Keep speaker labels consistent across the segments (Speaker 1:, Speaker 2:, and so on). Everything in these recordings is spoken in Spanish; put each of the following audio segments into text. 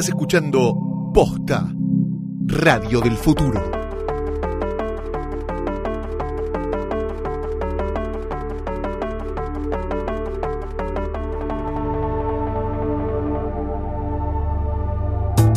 Speaker 1: Estás escuchando Posta, Radio del Futuro.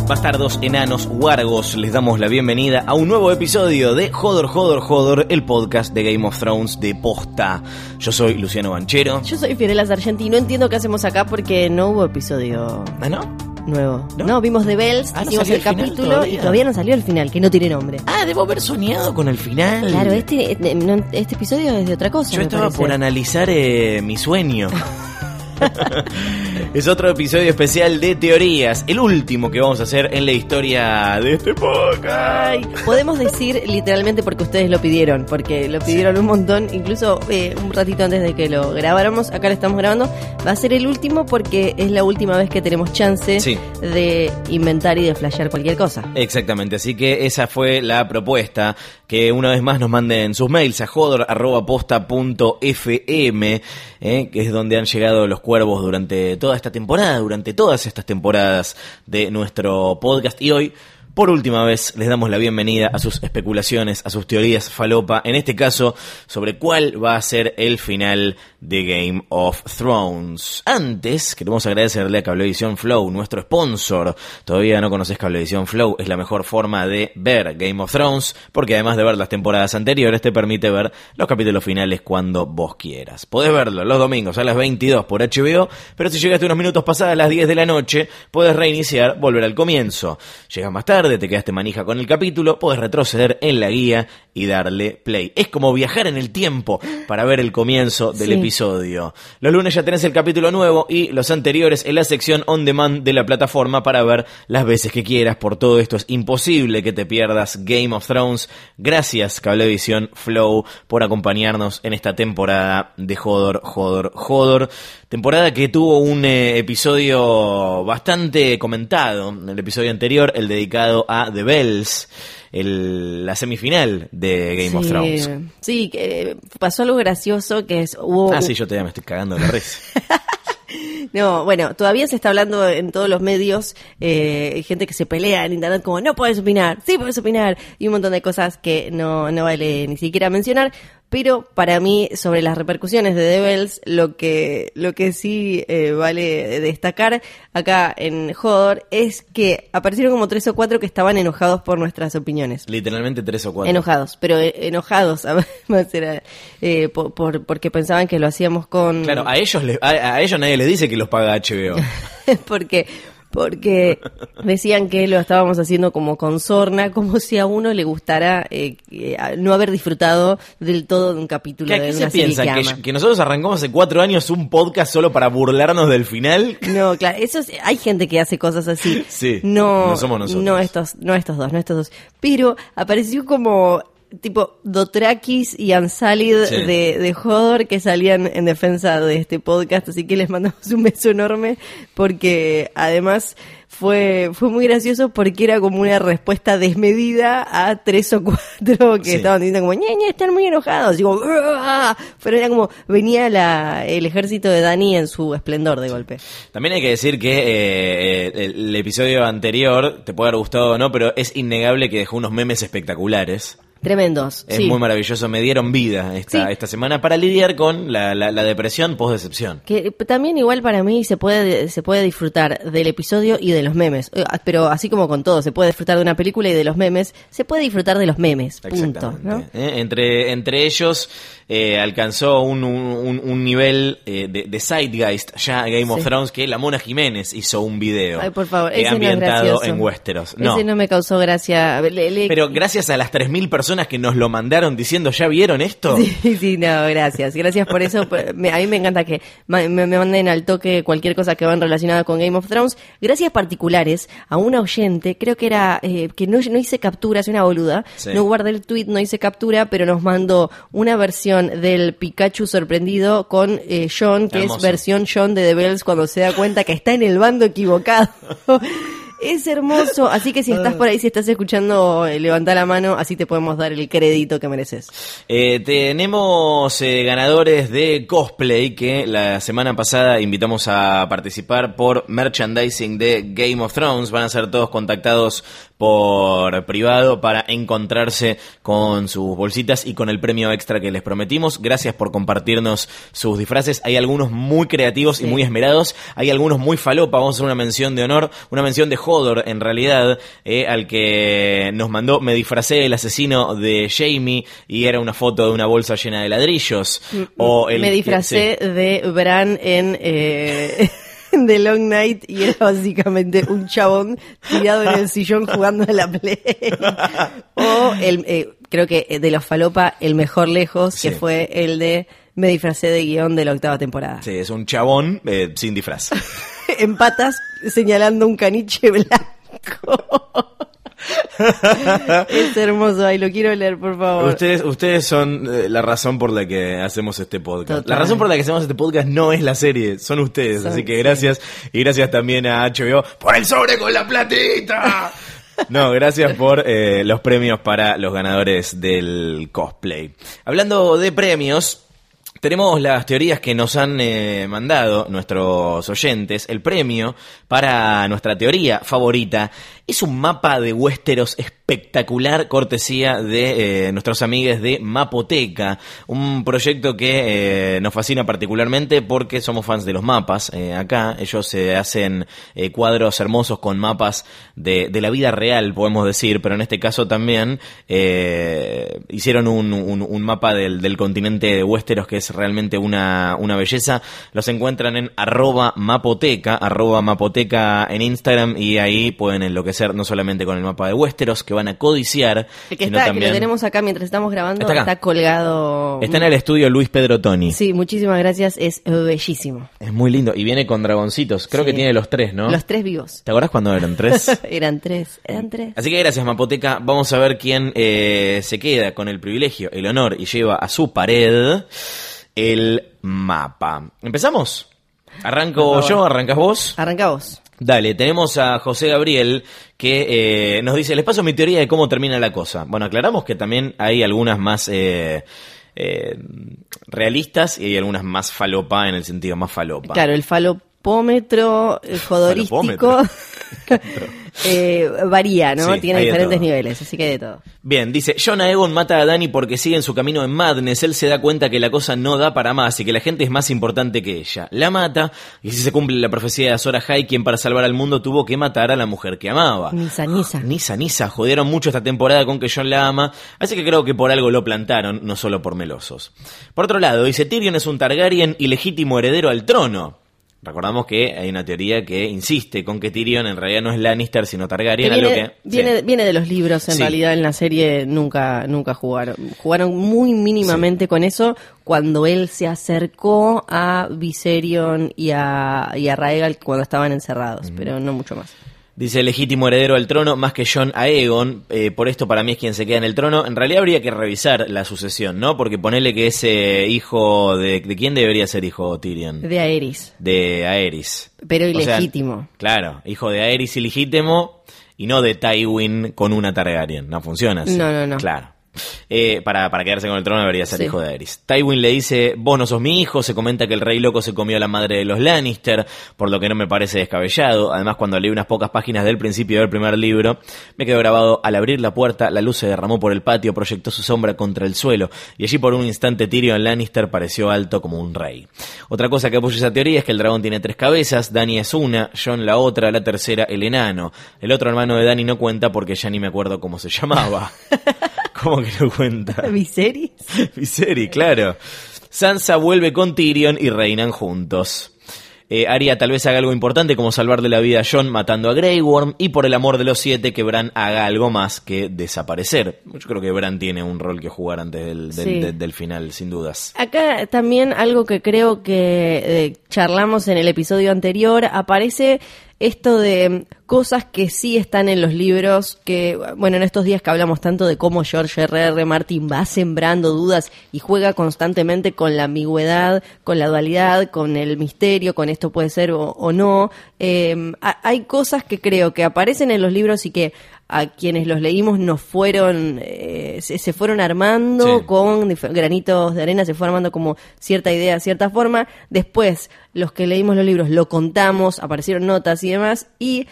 Speaker 2: Bastardos, enanos, huargos, les damos la bienvenida a un nuevo episodio de Jodor, Jodor, Jodor, el podcast de Game of Thrones de posta. Yo soy Luciano Banchero.
Speaker 3: Yo soy Fiorella Sargenti y no entiendo qué hacemos acá porque no hubo episodio
Speaker 2: ¿Ah, no?
Speaker 3: Nuevo.
Speaker 2: ¿No?
Speaker 3: No, vimos The Bells,
Speaker 2: Ah, ¿no
Speaker 3: hicimos el capítulo
Speaker 2: todavía?
Speaker 3: y todavía no salió el final, que no tiene nombre.
Speaker 2: Ah, debo haber soñado con el final.
Speaker 3: Claro, este, no, este episodio es de otra cosa.
Speaker 2: Yo estaba
Speaker 3: parece.
Speaker 2: por analizar eh, mi sueño. es otro episodio especial de teorías, el último que vamos a hacer en la historia de este podcast.
Speaker 3: Podemos decir literalmente porque ustedes lo pidieron, porque lo pidieron un montón, incluso eh, un ratito antes de que lo grabáramos, acá lo estamos grabando, va a ser el último porque es la última vez que tenemos chance
Speaker 2: Sí.
Speaker 3: de inventar y de flashear cualquier cosa.
Speaker 2: Exactamente, así que esa fue la propuesta, que una vez más nos manden sus mails a jodor.posta.fm, eh, que es donde han llegado los cuervos durante toda esta temporada, durante todas estas temporadas de nuestro podcast. Y hoy... Por última vez les damos la bienvenida a sus especulaciones, a sus teorías falopa, en este caso sobre cuál va a ser el final de Game of Thrones. Antes, queremos agradecerle a Cablevisión Flow, nuestro sponsor. Todavía no conoces Cablevisión Flow, es la mejor forma de ver Game of Thrones, porque además de ver las temporadas anteriores, te permite ver los capítulos finales cuando vos quieras. Podés verlo los domingos a las 22 por HBO, pero si llegaste unos minutos pasadas las 10 de la noche, puedes reiniciar, volver al comienzo. Llegas más tarde, te quedaste manija con el capítulo, puedes retroceder en la guía y darle play. Es como viajar en el tiempo para ver el comienzo del
Speaker 3: Sí.
Speaker 2: episodio. Los lunes ya tenés el capítulo nuevo y los anteriores en la sección on demand de la plataforma para ver las veces que quieras. Por todo esto es imposible que te pierdas Game of Thrones. Gracias Cablevisión Flow por acompañarnos en esta temporada de Jodor, Jodor, Jodor. Temporada que tuvo un eh, episodio bastante comentado. El episodio anterior, el dedicado a The Bells, el- la semifinal de Game of Thrones.
Speaker 3: Sí, que pasó algo gracioso que es hubo
Speaker 2: Ah, sí, yo todavía me estoy cagando de la risa.
Speaker 3: No, bueno, todavía se está hablando en todos los medios, eh, gente que se pelea en internet como no puedes opinar, sí puedes opinar, y un montón de cosas que no, no vale ni siquiera mencionar, pero para mí sobre las repercusiones de Devils, lo que, lo que sí eh, vale destacar acá en Hodor es que aparecieron como tres o cuatro que estaban enojados por nuestras opiniones.
Speaker 2: Literalmente tres o cuatro.
Speaker 3: Enojados, pero eh, enojados, además era, eh, por, por- porque pensaban que lo hacíamos con...
Speaker 2: Claro, a ellos, le- a, a ellos nadie les dice que los paga HBO.
Speaker 3: porque porque decían que lo estábamos haciendo como con sorna, como si a uno le gustara eh, no haber disfrutado del todo de un capítulo
Speaker 2: ¿Qué,
Speaker 3: de
Speaker 2: qué
Speaker 3: una
Speaker 2: se
Speaker 3: serie
Speaker 2: piensan?
Speaker 3: que
Speaker 2: ¿Que, que nosotros arrancamos hace cuatro años un podcast solo para burlarnos del final?
Speaker 3: No, claro, eso es- hay gente que hace cosas así.
Speaker 2: Sí,
Speaker 3: no,
Speaker 2: no somos nosotros.
Speaker 3: No estos, no estos dos, no estos dos. Pero apareció como tipo Dotrakis y Ansalid
Speaker 2: Sí.
Speaker 3: de, de Hodor que salían en defensa de este podcast, así que les mandamos un beso enorme porque además fue, fue muy gracioso porque era como una respuesta desmedida a tres o cuatro que
Speaker 2: Sí.
Speaker 3: estaban diciendo como ñe, ñe, están muy enojados, "Uah", pero era como venía la, el ejército de Dani en su esplendor de golpe.
Speaker 2: También hay que decir que eh, el, el episodio anterior, te puede haber gustado o no, pero es innegable que dejó unos memes espectaculares.
Speaker 3: Tremendos.
Speaker 2: Es
Speaker 3: sí.
Speaker 2: muy maravilloso, me dieron vida esta,
Speaker 3: Sí.
Speaker 2: esta semana para lidiar con la, la, la depresión post-decepción.
Speaker 3: Que también igual para mí se puede se puede disfrutar del episodio y de los memes, Eh, pero así como con todo, se puede disfrutar de una película y de los memes, se puede disfrutar de los memes, punto. ¿no?
Speaker 2: Eh, Entre, entre ellos eh, alcanzó un, un, un nivel eh, de, de Zeitgeist ya Game of. Thrones que la Mona Jiménez hizo un video
Speaker 3: Ay, por favor,
Speaker 2: eh,
Speaker 3: ese
Speaker 2: ambientado en Westeros. No.
Speaker 3: Ese no me causó gracia. Le- le-
Speaker 2: Pero gracias a las 3.000 personas que nos lo mandaron diciendo, ¿ya vieron esto?
Speaker 3: Sí, sí, no, gracias. Gracias por eso. A mí me encanta que me, me manden al toque cualquier cosa que van relacionada con Game of Thrones. Gracias particulares a una oyente, creo que era, eh, que no, no hice captura, es una boluda.
Speaker 2: Sí.
Speaker 3: No guardé el tweet, no hice captura, pero nos mandó una versión del Pikachu sorprendido con eh, John, que
Speaker 2: Hermoso.
Speaker 3: es versión John de The Bells cuando se da cuenta que está en el bando equivocado. Es hermoso, así que si estás por ahí, si estás escuchando, eh, levanta la mano, así te podemos dar el crédito que mereces.
Speaker 2: Eh, tenemos eh, ganadores de cosplay que la semana pasada invitamos a participar por merchandising de Game of Thrones. Van a ser todos contactados por privado para encontrarse con sus bolsitas y con el premio extra que les prometimos. Gracias por compartirnos sus disfraces. Hay algunos muy creativos y muy esmerados. Hay algunos muy falopa. Vamos a hacer una mención de honor, una mención de Hodor en realidad, eh, al que nos mandó, me disfracé del asesino de Jamie y era una foto de una bolsa llena de ladrillos. O el
Speaker 3: Me disfracé de Bran en eh, The Long Night y era básicamente un chabón tirado en el sillón jugando a la play. o el, eh, creo que de los falopa, el mejor lejos,
Speaker 2: Sí.
Speaker 3: que fue el de me disfracé de guion de la octava temporada.
Speaker 2: Sí, es un chabón eh, sin disfraz.
Speaker 3: en patas señalando un caniche blanco. es hermoso, ay, lo quiero leer, por favor.
Speaker 2: Ustedes, ustedes son eh, la razón por la que hacemos este podcast.
Speaker 3: Total.
Speaker 2: La razón por la que hacemos este podcast no es la serie, son ustedes.
Speaker 3: Son-
Speaker 2: así que gracias. Y gracias también a HBO por el sobre con la platita. No, gracias por eh, los premios para los ganadores del cosplay. Hablando de premios, tenemos las teorías que nos han eh, mandado nuestros oyentes. El premio para nuestra teoría favorita es un mapa de Westeros espectacular, cortesía de eh, nuestros amigos de Mapoteca, un proyecto que eh, nos fascina particularmente porque somos fans de los mapas. eh, acá ellos se hacen eh, cuadros hermosos con mapas de, la vida real, podemos decir, pero en este caso también eh, hicieron un, mapa del, continente de Westeros que es realmente una, una belleza. Los encuentran en arroba mapoteca, arroba mapoteca en Instagram y ahí pueden enloquecer no solamente con el mapa de Westeros que van a codiciar,
Speaker 3: El que
Speaker 2: sino
Speaker 3: está, que lo tenemos acá mientras estamos grabando,
Speaker 2: Está
Speaker 3: colgado.
Speaker 2: Está en el estudio Luis Pedro Toni.
Speaker 3: Sí, muchísimas gracias, es bellísimo.
Speaker 2: Es muy lindo. Y viene con dragoncitos. Creo
Speaker 3: Sí.
Speaker 2: que tiene los tres, ¿no?
Speaker 3: Los tres vivos.
Speaker 2: ¿Te acordás cuando eran tres?
Speaker 3: eran tres, eran tres.
Speaker 2: Así que gracias, Mapoteca. Vamos a ver quién eh, se queda con el privilegio, el honor y lleva a su pared el mapa. ¿Empezamos? ¿Arranco yo? ¿Arrancas vos?
Speaker 3: Arranca vos.
Speaker 2: Dale, tenemos a José Gabriel que eh, nos dice, les paso mi teoría de cómo termina la cosa. Bueno, aclaramos que también hay algunas más eh, eh, realistas y hay algunas más falopa en el sentido más falopa.
Speaker 3: Claro, el falopómetro eh, jodorístico eh, varía, ¿no?
Speaker 2: Sí,
Speaker 3: Tiene diferentes niveles, así que de todo.
Speaker 2: Bien, dice, John Aegon mata a Dani porque sigue en su camino en Madness. Él se da cuenta que la cosa no da para más y que la gente es más importante que ella. La mata y si se cumple la profecía de Azor Ahai, quien para salvar al mundo tuvo que matar a la mujer que amaba.
Speaker 3: Nisa, Nisa.
Speaker 2: Nisa, Nisa, jodieron mucho esta temporada con que John la ama, así que creo que por algo lo plantaron, no solo por melosos. Por otro lado, dice Tyrion es un Targaryen y legítimo heredero al trono. Recordamos que hay una teoría que insiste con que Tyrion en realidad no es Lannister sino
Speaker 3: Que
Speaker 2: Targaryen,
Speaker 3: viene,
Speaker 2: algo que...
Speaker 3: viene,
Speaker 2: sí.
Speaker 3: viene de los libros, en
Speaker 2: Sí.
Speaker 3: realidad en la serie nunca, nunca jugaron. Jugaron muy mínimamente con eso cuando él se acercó a Viserion y a, y a Raegal cuando estaban encerrados, pero no mucho más.
Speaker 2: Dice legítimo heredero al trono más que John Aegon, eh, por esto para mí es quien se queda en el trono. En realidad habría que revisar la sucesión, ¿no? Porque ponerle que ese hijo de... ¿De quién debería ser hijo Tyrion?
Speaker 3: De Aerys,
Speaker 2: De Aerys.
Speaker 3: pero
Speaker 2: O sea,
Speaker 3: ilegítimo.
Speaker 2: claro, hijo de Aerys ilegítimo y no de Tywin con una Targaryen. No funciona así.
Speaker 3: No, no, no.
Speaker 2: Claro. Eh, para, para quedarse con el trono debería ser
Speaker 3: Sí.
Speaker 2: hijo de Aerys. Tywin le dice, vos no sos mi hijo, se comenta que el rey loco se comió a la madre de los Lannister, por lo que no me parece descabellado. Además, cuando leí unas pocas páginas del principio del primer libro, me quedó grabado, al abrir la puerta, la luz se derramó por el patio, proyectó su sombra contra el suelo, y allí por un instante Tyrion Lannister pareció alto como un rey. Otra cosa que apoya esa teoría es que el dragón tiene tres cabezas, Dany es una, Jon la otra, la tercera el enano. El otro hermano de Dany no cuenta porque ya ni me acuerdo cómo se llamaba. ¿Cómo que no cuenta?
Speaker 3: ¿Viserys?
Speaker 2: Viseri, claro. Sansa vuelve con Tyrion y reinan juntos. Eh, Arya tal vez haga algo importante como salvarle la vida a Jon matando a Grey Worm y por el amor de los siete que Bran haga algo más que desaparecer. Yo creo que Bran tiene un rol que jugar antes del, del-
Speaker 3: Sí.
Speaker 2: de- del final, sin dudas.
Speaker 3: Acá también algo que creo que eh, charlamos en el episodio anterior, aparece esto de cosas que sí están en los libros, que, bueno, en estos días que hablamos tanto de cómo George R. R. Martin va sembrando dudas y juega constantemente con la ambigüedad, con la dualidad, con el misterio, con esto puede ser o, o no, ha- hay cosas que creo que aparecen en los libros y que a quienes los leímos nos fueron, eh, se, se fueron armando
Speaker 2: Sí.
Speaker 3: con granitos de arena, se fue armando como cierta idea, cierta forma. Después, los que leímos los libros lo contamos, aparecieron notas y demás, y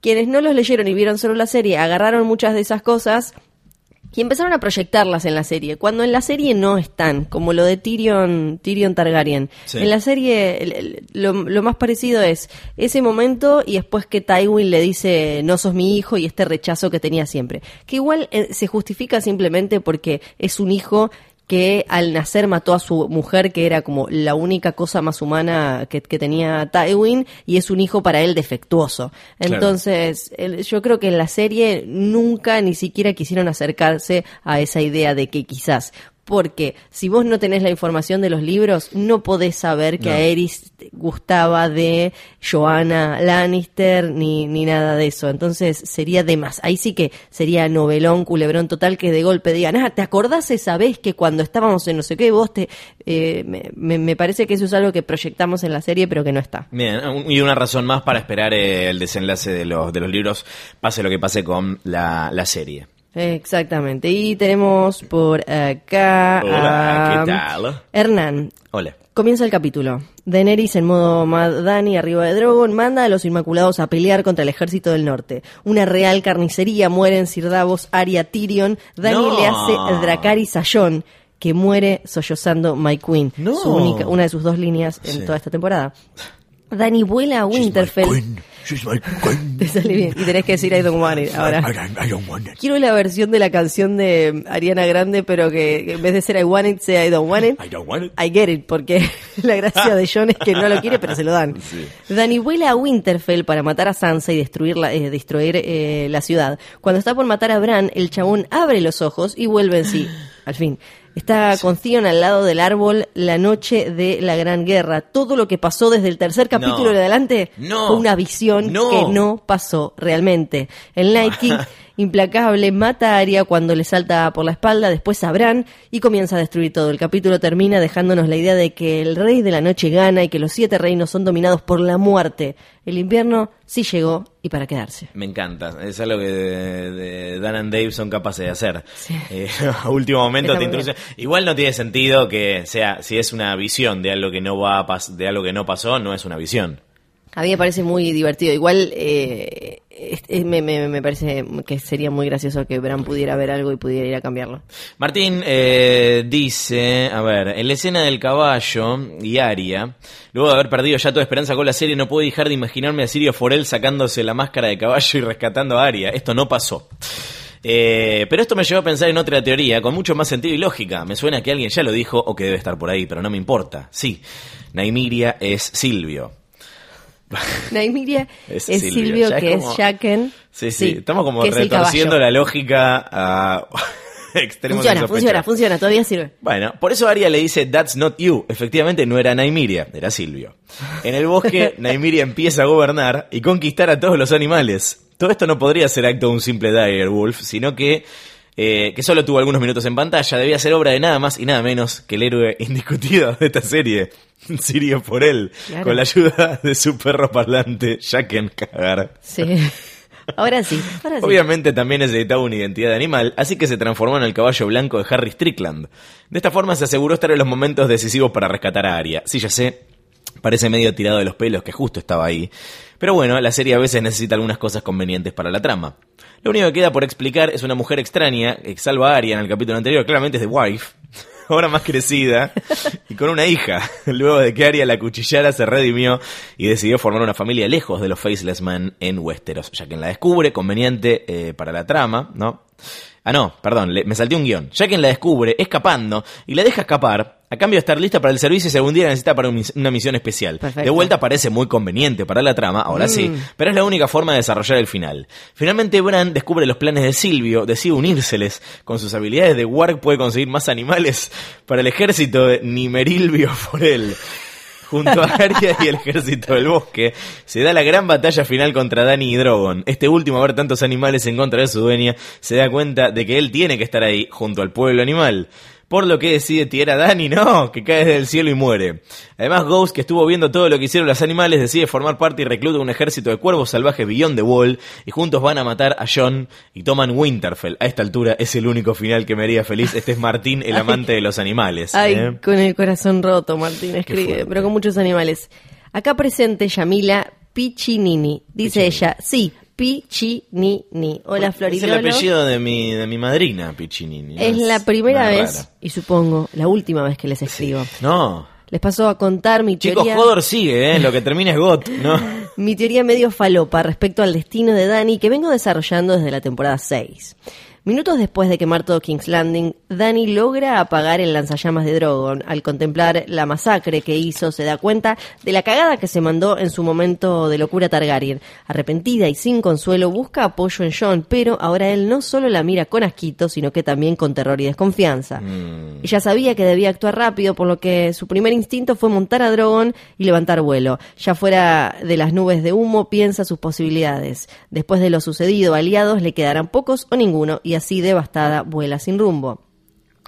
Speaker 3: quienes no los leyeron y vieron solo la serie, agarraron muchas de esas cosas y empezaron a proyectarlas en la serie, cuando en la serie no están, como lo de Tyrion, Tyrion Targaryen.
Speaker 2: Sí.
Speaker 3: En la serie el- el- lo, lo más parecido es ese momento y después que Tywin le dice no sos mi hijo y este rechazo que tenía siempre. Que igual eh, se justifica simplemente porque es un hijo que al nacer mató a su mujer, que era como la única cosa más humana que, que tenía Tywin, y es un hijo para él defectuoso.
Speaker 2: Claro.
Speaker 3: Entonces, el- yo creo que en la serie nunca ni siquiera quisieron acercarse a esa idea de que quizás porque si vos no tenés la información de los libros, no podés saber que
Speaker 2: No.
Speaker 3: a Eris gustaba de Joanna Lannister ni, ni nada de eso. Entonces sería de más. Ahí sí que sería novelón, culebrón total que de golpe digan, ah, ¿te acordás esa vez que cuando estábamos en no sé qué, vos te... eh, me, me- parece que eso es algo que proyectamos en la serie, pero que no está.
Speaker 2: Bien, y una razón más para esperar el desenlace de los, de los libros, pase lo que pase con la, la serie.
Speaker 3: Exactamente. Y tenemos por acá
Speaker 2: Hola,
Speaker 3: a
Speaker 2: ¿qué tal?
Speaker 3: Hernán.
Speaker 2: Hola.
Speaker 3: Comienza el capítulo. Daenerys en modo Mad Dani arriba de Drogon manda a los Inmaculados a pelear contra el ejército del norte. Una real carnicería mueren Sir Davos, Arya, Tyrion. Dani
Speaker 2: No.
Speaker 3: le hace Dracarys a Jon, que muere sollozando My Queen.
Speaker 2: No.
Speaker 3: Su única, una de sus dos líneas en
Speaker 2: Sí.
Speaker 3: toda esta temporada. Dani vuela a Winterfell. Te sale bien. Y tenés que decir I don't want it ahora.
Speaker 1: I, I- I don't want it.
Speaker 3: Quiero la versión de la canción de Ariana Grande, pero que en vez de ser I want it, sea I don't want it.
Speaker 2: I don't want it.
Speaker 3: I get it, porque la gracia de John es que no lo quiere, pero se lo dan. Dani vuela a Winterfell para matar a Sansa y destruir la, eh, destruir eh, la ciudad. Cuando está por matar a Bran, el chabón abre los ojos y vuelve en sí. Al fin. Está con Theon al lado del árbol la noche de la Gran Guerra. Todo lo que pasó desde el tercer capítulo
Speaker 2: No.
Speaker 3: en adelante
Speaker 2: No.
Speaker 3: fue una visión
Speaker 2: No.
Speaker 3: que no pasó realmente. El Night King implacable mata a Arya cuando le salta por la espalda, después a Bran y comienza a destruir todo. El capítulo termina dejándonos la idea de que el rey de la noche gana y que los siete reinos son dominados por la muerte. El invierno sí llegó y para quedarse.
Speaker 2: Me encanta, es algo que de, de Dan and Dave son capaces de hacer. Eh, a último momento
Speaker 3: Está
Speaker 2: te introducen. Igual no tiene sentido que sea, si es una visión de algo que no va a pas- de algo que no pasó, no es una visión.
Speaker 3: A mí me parece muy divertido. Igual eh, me, me- me parece que sería muy gracioso que Bran pudiera ver algo y pudiera ir a cambiarlo.
Speaker 2: Martín eh, dice, a ver, en la escena del caballo y Aria, luego de haber perdido ya toda esperanza con la serie, no puedo dejar de imaginarme a Sirio Forel sacándose la máscara de caballo y rescatando a Aria. Esto no pasó. Eh, pero esto me llevó a pensar en otra teoría con mucho más sentido y lógica. Me suena que alguien ya lo dijo o que debe estar por ahí, pero no me importa. Sí, Naimiria es Silvio.
Speaker 3: Naimiria
Speaker 2: Es
Speaker 3: es,
Speaker 2: Silvio,
Speaker 3: Silvio,
Speaker 2: ya es
Speaker 3: que
Speaker 2: como-
Speaker 3: es Jaqen.
Speaker 2: Sí, sí, estamos como
Speaker 3: que
Speaker 2: retorciendo la lógica a extremos
Speaker 3: Funciona, funciona, funciona, todavía sirve.
Speaker 2: Bueno, por eso Arya le dice That's not you. Efectivamente no era Naimiria, era Silvio. En el bosque, Naimiria empieza a gobernar y conquistar a todos los animales. Todo esto no podría ser acto de un simple Dire Wolf, sino que, eh, que solo tuvo algunos minutos en pantalla. Debía ser obra de nada más y nada menos que el héroe indiscutido de esta serie, Sirio Forel,
Speaker 3: Claro.
Speaker 2: con la ayuda de su perro parlante, Jaqen Cagar.
Speaker 3: Sí. Ahora sí, ahora sí.
Speaker 2: Obviamente también necesitaba una identidad de animal, así que se transformó en el caballo blanco de Harry Strickland. De esta forma se aseguró estar en los momentos decisivos para rescatar a Arya. Sí, ya sé, parece medio tirado de los pelos que justo estaba ahí. Pero bueno, la serie a veces necesita algunas cosas convenientes para la trama. Lo único que queda por explicar es una mujer extraña que a Arya en el capítulo anterior, claramente es The Wife, ahora más crecida y con una hija. Luego de que Arya la cuchillara se redimió y decidió formar una familia lejos de los Faceless Men en Westeros, ya que la descubre, conveniente eh, para la trama, ¿no? Ah, no, perdón, me salté un guion. Ya quien la descubre escapando y la deja escapar, a cambio de estar lista para el servicio si algún día necesita para una misión especial.
Speaker 3: Perfecto.
Speaker 2: De vuelta parece muy conveniente para la trama, ahora sí, pero es la única forma de desarrollar el final. Finalmente Bran descubre los planes de Silvio, decide unírseles. Con sus habilidades de Warg puede conseguir más animales para el ejército de Nimerilvio Forel. junto a Arya y el ejército del bosque, se da la gran batalla final contra Dani y Drogon. Este último, a ver tantos animales en contra de su dueña, se da cuenta de que él tiene que estar ahí, junto al pueblo animal. Por lo que decide tirar a Dani, no, que cae del cielo y muere. Además, Ghost, que estuvo viendo todo lo que hicieron los animales, decide formar parte y recluta un ejército de cuervos salvajes Beyond the Wall, y juntos van a matar a John y toman Winterfell. A esta altura es el único final que me haría feliz. Este es Martín, el amante de los animales.
Speaker 3: Ay,
Speaker 2: ¿eh?
Speaker 3: con el corazón roto, Martín escribe, pero con muchos animales. Acá presente Yamila Piccinini. Dice
Speaker 2: Piccinini.
Speaker 3: ella, sí, Piccinini. Hola,
Speaker 2: Es el
Speaker 3: Floridolo.
Speaker 2: apellido de mi, de mi madrina, Piccinini.
Speaker 3: Es la primera vez,
Speaker 2: rara.
Speaker 3: y supongo, la última vez que les escribo.
Speaker 2: No.
Speaker 3: Les paso a contar mi
Speaker 2: Chicos,
Speaker 3: teoría,
Speaker 2: Hodor sigue, ¿eh? Lo que termina es Got, ¿no?
Speaker 3: mi teoría medio falopa respecto al destino de Dani que vengo desarrollando desde la temporada 6. Minutos después de quemar todo King's Landing, Dani logra apagar el lanzallamas de Drogon. Al contemplar la masacre que hizo, se da cuenta de la cagada que se mandó en su momento de locura Targaryen. Arrepentida y sin consuelo, busca apoyo en Jon, pero ahora él no solo la mira con asquito, sino que también con terror y desconfianza.
Speaker 2: Mm.
Speaker 3: Ella sabía que debía actuar rápido, por lo que su primer instinto fue montar a Drogon y levantar vuelo. Ya fuera de las nubes de humo, piensa sus posibilidades. Después de lo sucedido, aliados le quedarán pocos o ninguno, y así devastada vuela sin rumbo.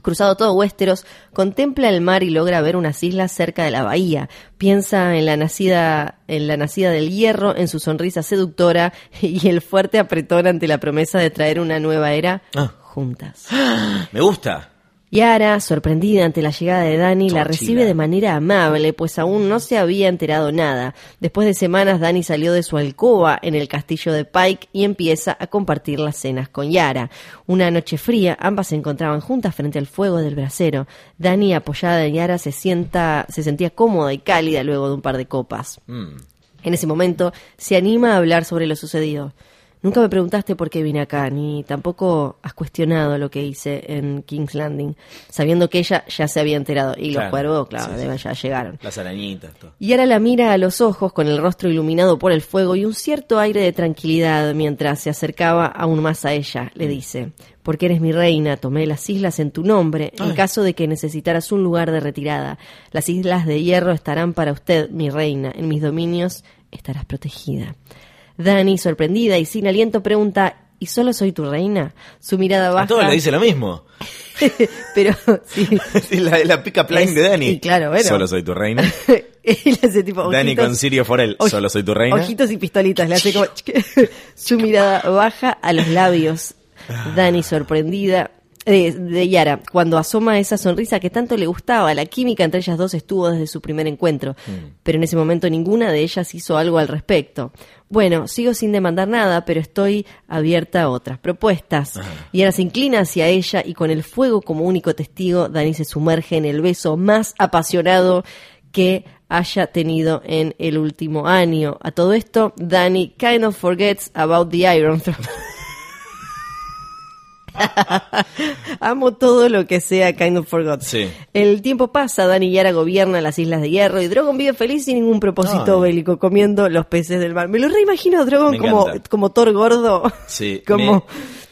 Speaker 3: Cruzado todo Westeros, contempla el mar y logra ver unas islas cerca de la bahía. Piensa en la nacida, en la nacida del hierro, en su sonrisa seductora y el fuerte apretón ante la promesa de traer una nueva era
Speaker 2: Ah.
Speaker 3: juntas.
Speaker 2: Me gusta.
Speaker 3: Yara, sorprendida ante la llegada de Dani, la recibe de manera amable, pues aún no se había enterado nada. Después de semanas, Dani salió de su alcoba en el castillo de Pike y empieza a compartir las cenas con Yara. Una noche fría, ambas se encontraban juntas frente al fuego del brasero. Dani, apoyada en Yara, se, sienta, se sentía cómoda y cálida luego de un par de copas.
Speaker 2: Mm.
Speaker 3: En ese momento, se anima a hablar sobre lo sucedido. Nunca me preguntaste por qué vine acá, ni tampoco has cuestionado lo que hice en King's Landing, sabiendo que ella ya se había enterado. Y los cuervos, claro,
Speaker 2: Sí, sí.
Speaker 3: ya llegaron.
Speaker 2: Las arañitas, todo.
Speaker 3: Y ahora la mira a los ojos con el rostro iluminado por el fuego y un cierto aire de tranquilidad mientras se acercaba aún más a ella. Le dice, porque eres mi reina, tomé las islas en tu nombre, en
Speaker 2: Ay.
Speaker 3: caso de que necesitaras un lugar de retirada. Las islas de hierro estarán para usted, mi reina. En mis dominios estarás protegida. Dani, sorprendida y sin aliento, pregunta, ¿y solo soy tu reina? Su mirada
Speaker 2: A
Speaker 3: baja.
Speaker 2: todos le dice lo mismo.
Speaker 3: Pero, sí.
Speaker 2: Sí, la, la line
Speaker 3: Es-
Speaker 2: de Dani.
Speaker 3: y claro, bueno.
Speaker 2: Solo soy tu reina.
Speaker 3: Él hace tipo
Speaker 2: Dani con Sirio Forel. Solo soy tu reina.
Speaker 3: Ojitos y pistolitas, le hace como... Su mirada baja a los labios. Dani, sorprendida, de, de Yara, cuando asoma esa sonrisa que tanto le gustaba. La química entre ellas dos estuvo desde su primer encuentro, pero en ese momento ninguna de ellas hizo algo al respecto. Bueno, sigo sin demandar nada, pero estoy abierta a otras propuestas. Yara se inclina hacia ella y con el fuego como único testigo, Dani se sumerge en el beso más apasionado que haya tenido en el último año. A todo esto, Danny kind of forgets about the Iron Throne. Amo todo lo que sea Kind of Forgot.
Speaker 2: Sí.
Speaker 3: El tiempo pasa, Dani Yara gobierna las Islas de Hierro y Drogon vive feliz sin ningún propósito bélico, comiendo los peces del mar. Me lo reimagino a Drogon como, como Thor gordo.
Speaker 2: Sí,
Speaker 3: como
Speaker 2: me-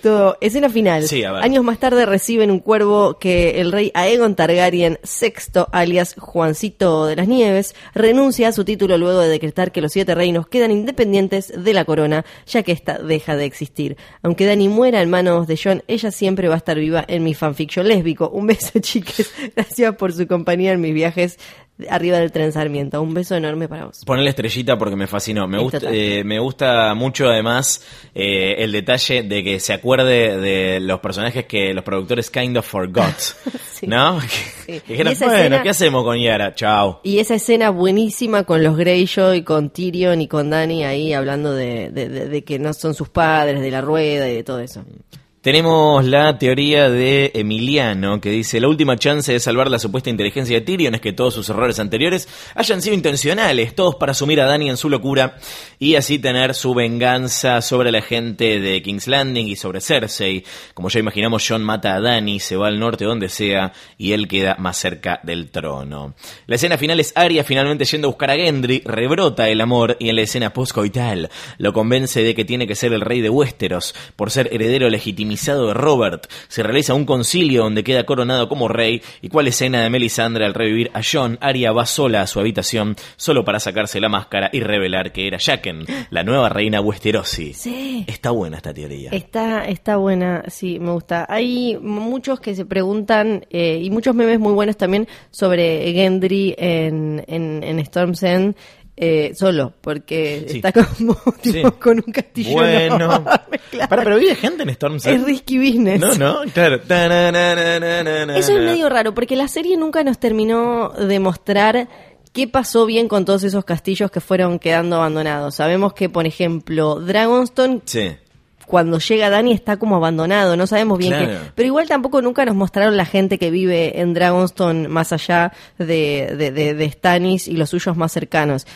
Speaker 3: todo. Escena final.
Speaker 2: Sí.
Speaker 3: Años más tarde reciben un cuervo que el rey Aegon Targaryen VI, alias Juancito de las Nieves, renuncia a su título luego de decretar que los siete reinos quedan independientes de la corona, ya que ésta deja de existir. Aunque Dani muera en manos de Jon, ella siempre va a estar viva en mi fanfiction lésbico. Un beso, chiques. Gracias por su compañía en mis viajes arriba del tren Sarmiento. Un beso enorme para vos.
Speaker 2: Ponerle estrellita porque me fascinó. Me gusta, eh, me gusta mucho además eh, el detalle de que se acuerde de los personajes que los productores kind of forgot.
Speaker 3: Sí.
Speaker 2: ¿No?
Speaker 3: Sí.
Speaker 2: Que dijeron, bueno,
Speaker 3: escena-
Speaker 2: ¿qué hacemos con Yara? Chao.
Speaker 3: Y esa escena buenísima con los Greyjoy, con Tyrion y con Dani ahí hablando de, de- de- de que no son sus padres, de la rueda y de todo eso.
Speaker 2: Tenemos la teoría de Emiliano que dice la última chance de salvar la supuesta inteligencia de Tyrion es que todos sus errores anteriores hayan sido intencionales, todos para asumir a Dany en su locura y así tener su venganza sobre la gente de King's Landing y sobre Cersei. Como ya imaginamos, John mata a Dany, se va al norte donde sea y él queda más cerca del trono. La escena final es Arya finalmente yendo a buscar a Gendry, rebrota el amor y en la escena postcoital lo convence de que tiene que ser el rey de Westeros por ser heredero legitimizado de Robert. Se realiza un concilio donde queda coronado como rey. ¿Y cuál escena de Melisandre al revivir a John? Arya va sola a su habitación solo para sacarse la máscara y revelar que era Jaqen, la nueva reina Westerosi.
Speaker 3: Sí.
Speaker 2: Está buena esta teoría.
Speaker 3: Está, está buena, sí, me gusta. Hay muchos que se preguntan, eh, y muchos memes muy buenos también, sobre Gendry en, en, en Storm's End, eh, solo, porque
Speaker 2: Sí.
Speaker 3: está como tipo,
Speaker 2: Sí.
Speaker 3: con un castillo
Speaker 2: Bueno.
Speaker 3: claro.
Speaker 2: Para, pero vive gente en Storm's
Speaker 3: Es risky business.
Speaker 2: No, no, claro.
Speaker 3: Eso es medio raro, porque la serie nunca nos terminó de mostrar qué pasó bien con todos esos castillos que fueron quedando abandonados. Sabemos que, por ejemplo, Dragonstone
Speaker 2: Sí.
Speaker 3: Cuando llega Dani está como abandonado, no sabemos bien
Speaker 2: Claro.
Speaker 3: qué. Pero igual tampoco nunca nos mostraron la gente que vive en Dragonstone más allá de, de, de, de Stannis y los suyos más cercanos.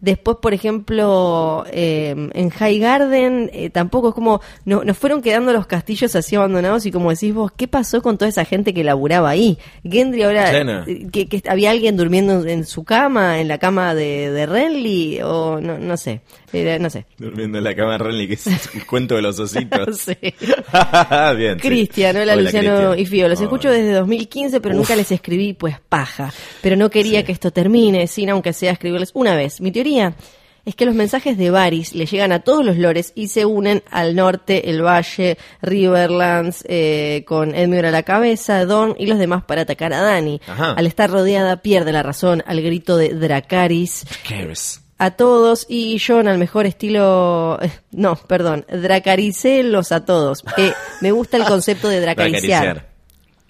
Speaker 3: Después, por ejemplo, eh, en High Garden eh, tampoco es como, no, nos fueron quedando los castillos así abandonados y como decís vos, ¿qué pasó con toda esa gente que laburaba ahí? Gendry ahora, eh, que, que había alguien durmiendo en su cama, en la cama de, de Renly, o no, no sé, no sé.
Speaker 2: Durmiendo en la cama de Renly, que es el cuento de los ositos. Bien. sí.
Speaker 3: Cristian, hola, Luciano
Speaker 2: Cristian.
Speaker 3: y Fío. Los escucho desde 2015, pero nunca les escribí, pues paja. Pero no quería que esto termine sin, aunque sea, escribirles una vez. Mi teoría es que los mensajes de Varys le llegan a todos los lores y se unen al norte, el valle, Riverlands, eh, con Edmure a la cabeza, Don y los demás para atacar a Dani. Al estar rodeada, pierde la razón al grito de Dracaris a todos y John al mejor estilo, eh, no, perdón, dracaricelos a todos. que me gusta el concepto de dracariciar.
Speaker 2: Dracariciar.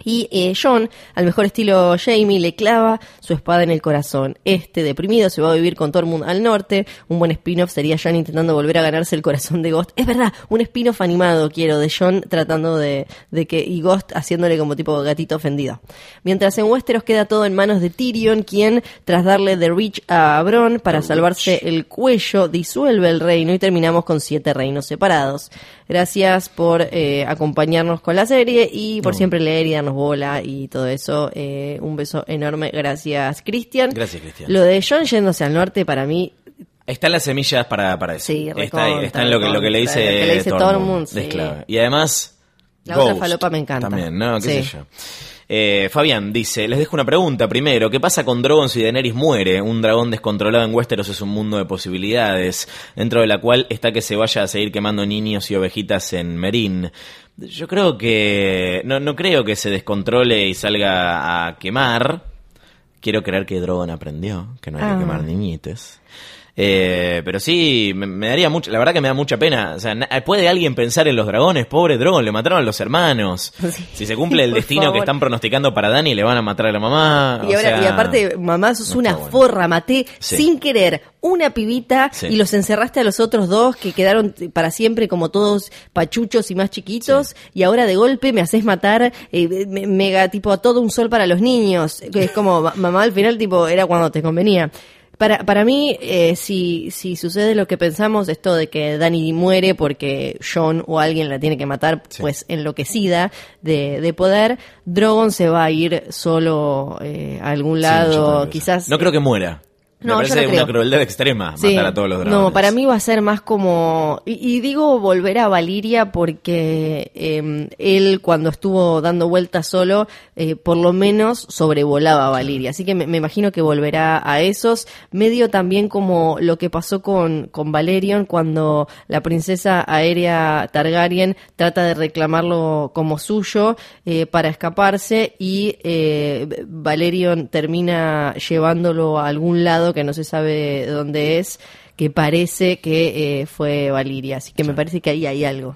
Speaker 3: Y eh, John, al mejor estilo Jamie, le clava su espada en el corazón. Este, deprimido, se va a vivir con Tormund al norte. Un buen spin-off sería John intentando volver a ganarse el corazón de Ghost. Es verdad, un spin-off animado quiero, de John tratando de, de que... y Ghost haciéndole como tipo gatito ofendido. Mientras en Westeros queda todo en manos de Tyrion, quien, tras darle The Reach a Bron para salvarse el cuello, disuelve el reino y terminamos con siete reinos separados. Gracias por eh, acompañarnos con la serie y por siempre leer y darnos bola y todo eso. Eh, un beso enorme. Gracias, Cristian.
Speaker 2: Gracias, Cristian.
Speaker 3: Lo de John yéndose al norte, para mí,
Speaker 2: Están las semillas para, para eso.
Speaker 3: Sí,
Speaker 2: está, está en lo que, lo que le dice,
Speaker 3: que le dice Tormund, sí.
Speaker 2: Es clave. Y además.
Speaker 3: La otra
Speaker 2: Ghost
Speaker 3: falopa me encanta.
Speaker 2: También, ¿no? ¿Qué
Speaker 3: Sí.
Speaker 2: sé yo? Eh, Fabián dice, les dejo una pregunta primero. ¿Qué pasa con Drogon si Daenerys muere? Un dragón descontrolado en Westeros es un mundo de posibilidades, dentro de la cual está que se vaya a seguir quemando niños y ovejitas en Merín. Yo creo que... No, no creo que se descontrole y salga a quemar. Quiero creer que Drogon aprendió que no hay
Speaker 3: Ah.
Speaker 2: que quemar niñites. Eh, pero sí, me, me daría mucha, la verdad que me da mucha pena. O sea, ¿puede alguien pensar en los dragones? Pobre Drogon, le mataron a los hermanos.
Speaker 3: Sí.
Speaker 2: Si se cumple el destino que están pronosticando para Dani, le van a matar a la mamá.
Speaker 3: Y
Speaker 2: o
Speaker 3: ahora,
Speaker 2: sea,
Speaker 3: y aparte, mamá, sos
Speaker 2: no
Speaker 3: una
Speaker 2: bueno.
Speaker 3: forra, maté
Speaker 2: Sí.
Speaker 3: sin querer una pibita
Speaker 2: Sí.
Speaker 3: y los encerraste a los otros dos que quedaron para siempre como todos pachuchos y más chiquitos y ahora de golpe me haces matar eh, me- mega tipo a todo un sol para los niños. Que es como, ma- mamá al final tipo era cuando te convenía. Para, para mí, eh, si, si sucede lo que pensamos, esto de que Dani muere porque John o alguien la tiene que matar,
Speaker 2: Sí.
Speaker 3: pues enloquecida de, de poder, Drogon se va a ir solo eh, a algún lado, quizás...
Speaker 2: No creo que muera. Me
Speaker 3: No,
Speaker 2: parece
Speaker 3: no
Speaker 2: una crueldad extrema
Speaker 3: Sí.
Speaker 2: matar a todos los dragones.
Speaker 3: No, para mí va a ser más como... Y, y digo volver a Valiria porque eh, él cuando estuvo dando vueltas solo, eh, por lo menos sobrevolaba a Valiria. Así que me, me imagino que volverá a esos. Medio también como lo que pasó con, con Valerion cuando la princesa aérea Targaryen trata de reclamarlo como suyo eh, para escaparse y eh, Valerion termina llevándolo a algún lado que no se sabe dónde es, que parece que eh, fue Valiria. Así que me parece que ahí hay algo.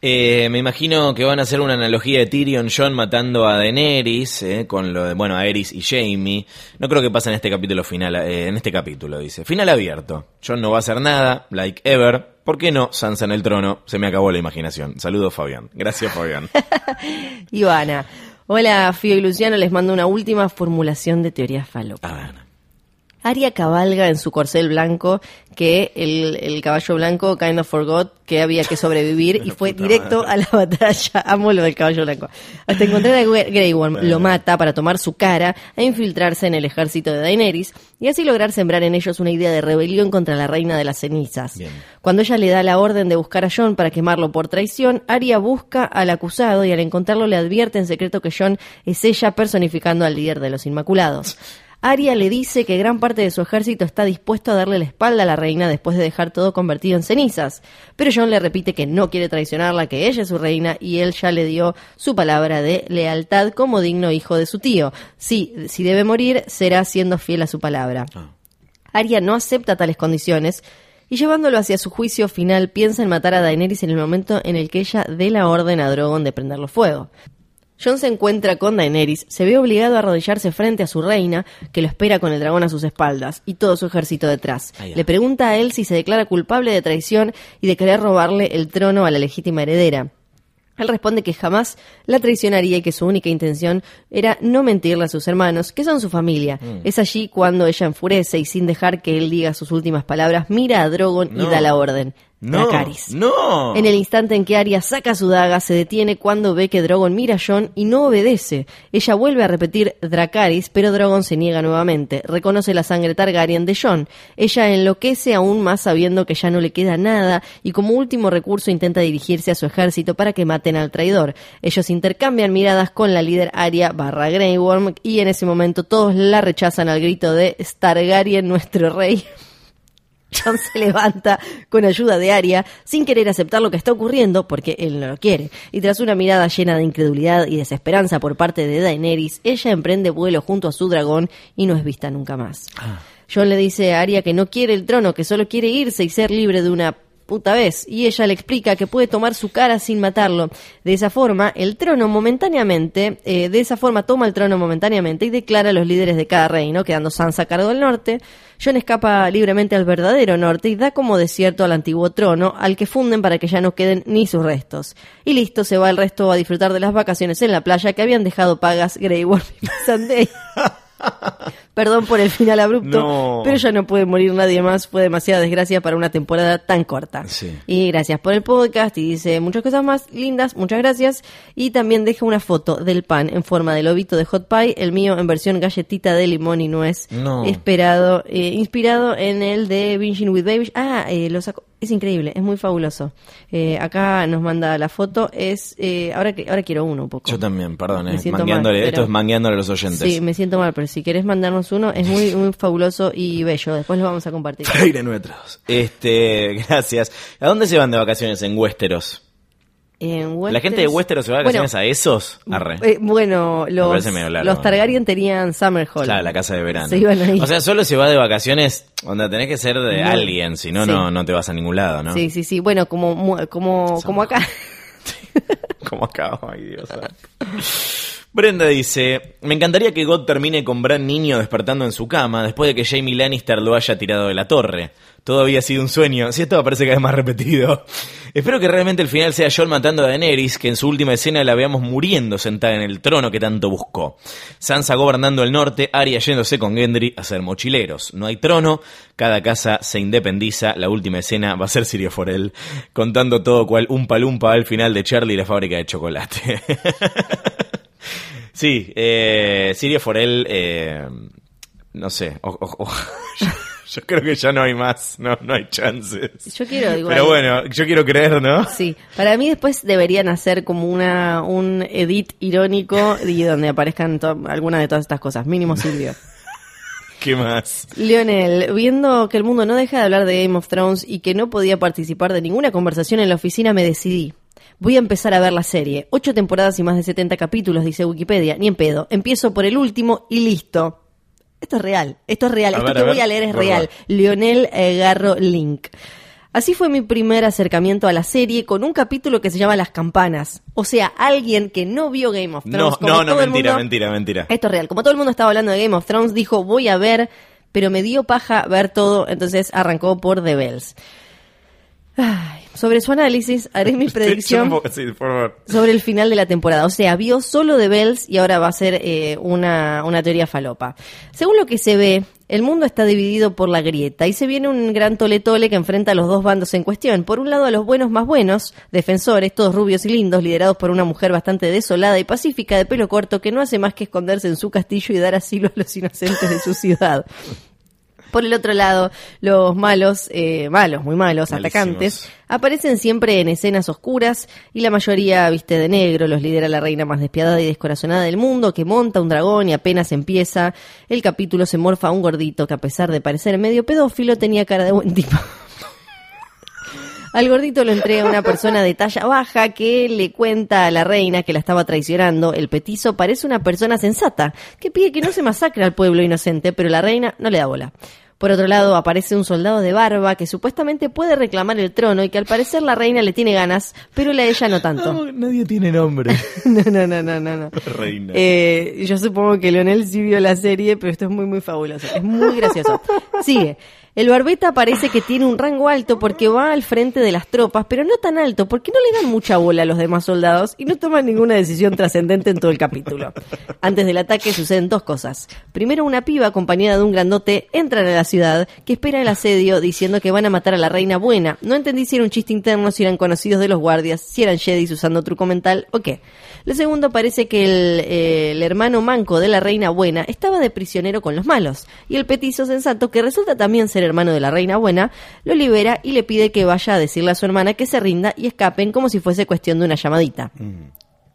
Speaker 2: Eh, me imagino que van a hacer una analogía de Tyrion John matando a Daenerys, eh, con lo de, bueno, a Eris y Jamie. No creo que pase en este capítulo final, eh, en este capítulo, dice. Final abierto. John no va a hacer nada, like ever. ¿Por qué no? Sansa en el trono. Se me acabó la imaginación. Saludos, Fabián. Gracias, Fabián.
Speaker 3: Ivana. Hola, Fío y Luciano. Les mando una última formulación de teoría falopa.
Speaker 2: A ver.
Speaker 3: Arya cabalga en su corcel blanco que el, el caballo blanco kind of forgot que había que sobrevivir y fue directo a la batalla. Amo lo del caballo blanco. Hasta encontrar a Gre- Grey Worm, lo mata para tomar su cara e infiltrarse en el ejército de Daenerys y así lograr sembrar en ellos una idea de rebelión contra la reina de las cenizas.
Speaker 2: Bien.
Speaker 3: Cuando ella le da la orden de buscar a John para quemarlo por traición, Arya busca al acusado y al encontrarlo le advierte en secreto que John es ella personificando al líder de los Inmaculados. Arya le dice que gran parte de su ejército está dispuesto a darle la espalda a la reina después de dejar todo convertido en cenizas. Pero John le repite que no quiere traicionarla, que ella es su reina y él ya le dio su palabra de lealtad como digno hijo de su tío. Sí, si debe morir, será siendo fiel a su palabra. Arya no acepta tales condiciones y llevándolo hacia su juicio final piensa en matar a Daenerys en el momento en el que ella dé la orden a Drogon de prenderlo fuego. John se encuentra con Daenerys, se ve obligado a arrodillarse frente a su reina, que lo espera con el dragón a sus espaldas y todo su ejército detrás. Le pregunta a él si se declara culpable de traición y de querer robarle el trono a la legítima heredera. Él responde que jamás la traicionaría y que su única intención era no mentirle a sus hermanos, que son su familia.
Speaker 2: Mm.
Speaker 3: Es allí cuando ella enfurece y sin dejar que él diga sus últimas palabras, mira a Drogon y da la orden.
Speaker 2: No,
Speaker 3: Dracarys.
Speaker 2: no.
Speaker 3: En el instante en que Arya saca su daga, se detiene cuando ve que Drogon mira a Jon y no obedece. Ella vuelve a repetir Dracaris, pero Drogon se niega nuevamente. Reconoce la sangre Targaryen de Jon. Ella enloquece aún más sabiendo que ya no le queda nada y como último recurso intenta dirigirse a su ejército para que maten al traidor. Ellos intercambian miradas con la líder Arya barra Grey Worm y en ese momento todos la rechazan al grito de Stargaryen, nuestro rey. John se levanta con ayuda de Arya, sin querer aceptar lo que está ocurriendo, porque él no lo quiere. Y tras una mirada llena de incredulidad y desesperanza por parte de Daenerys, ella emprende vuelo junto a su dragón y no es vista nunca más. John le dice a Arya que no quiere el trono, que solo quiere irse y ser libre de una puta vez. Y ella le explica que puede tomar su cara sin matarlo. De esa forma, el trono momentáneamente, eh, de esa forma toma el trono momentáneamente y declara a los líderes de cada reino, quedando Sansa a cargo del norte. John escapa libremente al verdadero norte y da como desierto al antiguo trono, al que funden para que ya no queden ni sus restos. Y listo, se va el resto a disfrutar de las vacaciones en la playa que habían dejado pagas Grey Worm y Missandei. Perdón por el final abrupto,
Speaker 2: No.
Speaker 3: pero ya no puede morir nadie más. Fue demasiada desgracia para una temporada tan corta.
Speaker 2: Sí.
Speaker 3: Y gracias por el podcast y dice muchas cosas más lindas, muchas gracias. Y también deja una foto del pan en forma de lobito de hot pie, el mío en versión galletita de limón y nuez.
Speaker 2: No.
Speaker 3: Esperado, eh, inspirado en el de Binging with Baby. Ah, eh, lo sacó. Es increíble, es muy fabuloso. Eh, acá nos manda la foto. Es eh, ahora que ahora quiero uno un poco.
Speaker 2: Yo también, perdón,
Speaker 3: Me
Speaker 2: eh. Mangueándole,
Speaker 3: mal,
Speaker 2: esto es mangueándole a los oyentes.
Speaker 3: Sí, me siento mal, pero si querés mandarnos uno, es muy, muy fabuloso y bello. Después lo vamos a compartir.
Speaker 2: Freire nuestros. Este, gracias. ¿A dónde se van de vacaciones en Westeros?
Speaker 3: En
Speaker 2: ¿La gente de Westeros se va de
Speaker 3: Bueno,
Speaker 2: vacaciones a esos? Arre.
Speaker 3: Eh, bueno, los,
Speaker 2: largo,
Speaker 3: los. Targaryen tenían Summer Hall.
Speaker 2: Claro, la casa de verano.
Speaker 3: Se iban ahí.
Speaker 2: O sea, solo se va de vacaciones, donde tenés que ser de
Speaker 3: No.
Speaker 2: alguien, si no,
Speaker 3: Sí.
Speaker 2: no, no te vas a ningún lado, ¿no?
Speaker 3: Sí, sí, sí. Bueno, como, como, como acá.
Speaker 2: Como acá, ay Dios. Brenda dice, me encantaría que God termine con Bran niño despertando en su cama después de que Jamie Lannister lo haya tirado de la torre. Todo había sido un sueño, si esto parece cada vez más repetido. Espero que realmente el final sea Jon matando a Daenerys, que en su última escena la veamos muriendo sentada en el trono que tanto buscó. Sansa gobernando el norte, Arya yéndose con Gendry a ser mochileros. No hay trono, cada casa se independiza, la última escena va a ser Sirio Forel, contando todo cual un palumpa al final de Charlie y la fábrica de chocolate. Sí, eh, Sirio Forel, eh, no sé, o- o- o- yo, creo que ya no hay más, no, no hay chances.
Speaker 3: Yo quiero igual.
Speaker 2: Pero bueno, yo quiero creer, ¿no?
Speaker 3: Sí, para mí después deberían hacer como una un edit irónico y donde aparezcan algunas de todas estas cosas, mínimo Silvio.
Speaker 2: ¿Qué más?
Speaker 3: Lionel, viendo que el mundo no deja de hablar de Game of Thrones y que no podía participar de ninguna conversación en la oficina, me decidí. Voy a empezar a ver la serie. Ocho temporadas y más de 70 capítulos, dice Wikipedia. Ni en pedo. Empiezo por el último y listo. Esto es real. Esto es real.
Speaker 2: A
Speaker 3: Esto
Speaker 2: ver,
Speaker 3: que
Speaker 2: a
Speaker 3: voy
Speaker 2: ver,
Speaker 3: a leer es real. Lionel eh, Garro Link. Así fue mi primer acercamiento a la serie con un capítulo que se llama Las Campanas. O sea, alguien que no vio Game of Thrones.
Speaker 2: No,
Speaker 3: como
Speaker 2: no, no,
Speaker 3: todo el
Speaker 2: mentira,
Speaker 3: mundo-
Speaker 2: mentira, mentira.
Speaker 3: esto es real. Como todo el mundo estaba hablando de Game of Thrones, dijo, voy a ver, pero me dio paja ver todo, entonces arrancó por The Bells. Ay, sobre su análisis haré mi predicción
Speaker 2: Sí, por favor.
Speaker 3: sobre el final de la temporada. O sea, vio solo de Bells y ahora va a ser eh, una, una teoría falopa. Según lo que se ve, el mundo está dividido por la grieta y se viene un gran tole-tole que enfrenta a los dos bandos en cuestión. Por un lado, a los buenos más buenos, defensores, todos rubios y lindos, liderados por una mujer bastante desolada y pacífica de pelo corto que no hace más que esconderse en su castillo y dar asilo a los inocentes de su ciudad. Por el otro lado, los malos, eh, malos, muy malos,
Speaker 2: Malísimos.
Speaker 3: atacantes, aparecen siempre en escenas oscuras y la mayoría viste de negro, los lidera la reina más despiadada y descorazonada del mundo que monta un dragón y apenas empieza, el capítulo se morfa a un gordito que a pesar de parecer medio pedófilo tenía cara de buen tipo. Al gordito lo entrega una persona de talla baja que le cuenta a la reina que la estaba traicionando. El petizo parece una persona sensata, que pide que no se masacre al pueblo inocente, pero la reina no le da bola. Por otro lado, aparece un soldado de barba que supuestamente puede reclamar el trono y que al parecer la reina le tiene ganas, pero la ella no tanto.
Speaker 2: No, nadie tiene nombre.
Speaker 3: No, no, no, no, no. no.
Speaker 2: Reina.
Speaker 3: Eh, yo supongo que Leonel sí vio la serie, pero esto es muy, muy fabuloso. Es muy gracioso. Sigue. El barbeta parece que tiene un rango alto porque va al frente de las tropas, pero no tan alto porque no le dan mucha bola a los demás soldados y no toman ninguna decisión trascendente en todo el capítulo. Antes del ataque suceden dos cosas. Primero, una piba acompañada de un grandote entran a la ciudad que espera el asedio diciendo que van a matar a la reina buena. No entendí si era un chiste interno, si eran conocidos de los guardias, si eran Jedis usando truco mental o qué. Lo segundo parece que el, eh, el hermano manco de la reina buena estaba de prisionero con los malos y el petizo sensato, que resulta también ser hermano de la reina buena, lo libera y le pide que vaya a decirle a su hermana que se rinda y escapen como si fuese cuestión de una llamadita.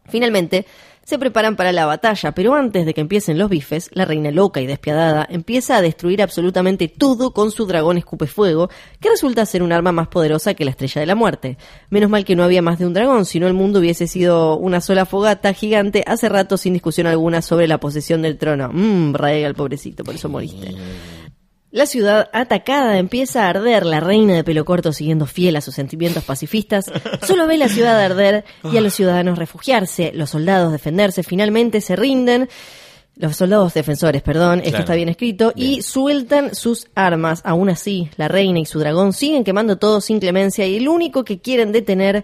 Speaker 3: Finalmente, se preparan para la batalla, pero antes de que empiecen los bifes, la reina loca y despiadada empieza a destruir absolutamente todo con su dragón escupefuego, que resulta ser un arma más poderosa que la estrella de la muerte. Menos mal que no había más de un dragón, si no el mundo hubiese sido una sola fogata gigante hace rato sin discusión alguna sobre la posesión del trono. Mmm, el pobrecito, por eso moriste. La ciudad atacada empieza a arder, la reina de pelo corto siguiendo fiel a sus sentimientos pacifistas, solo ve la ciudad arder y a los ciudadanos refugiarse, los soldados defenderse, finalmente se rinden, los soldados defensores, perdón, esto está bien escrito, y sueltan sus armas. Aún así, la reina y su dragón siguen quemando todo sin clemencia y el único que quieren detener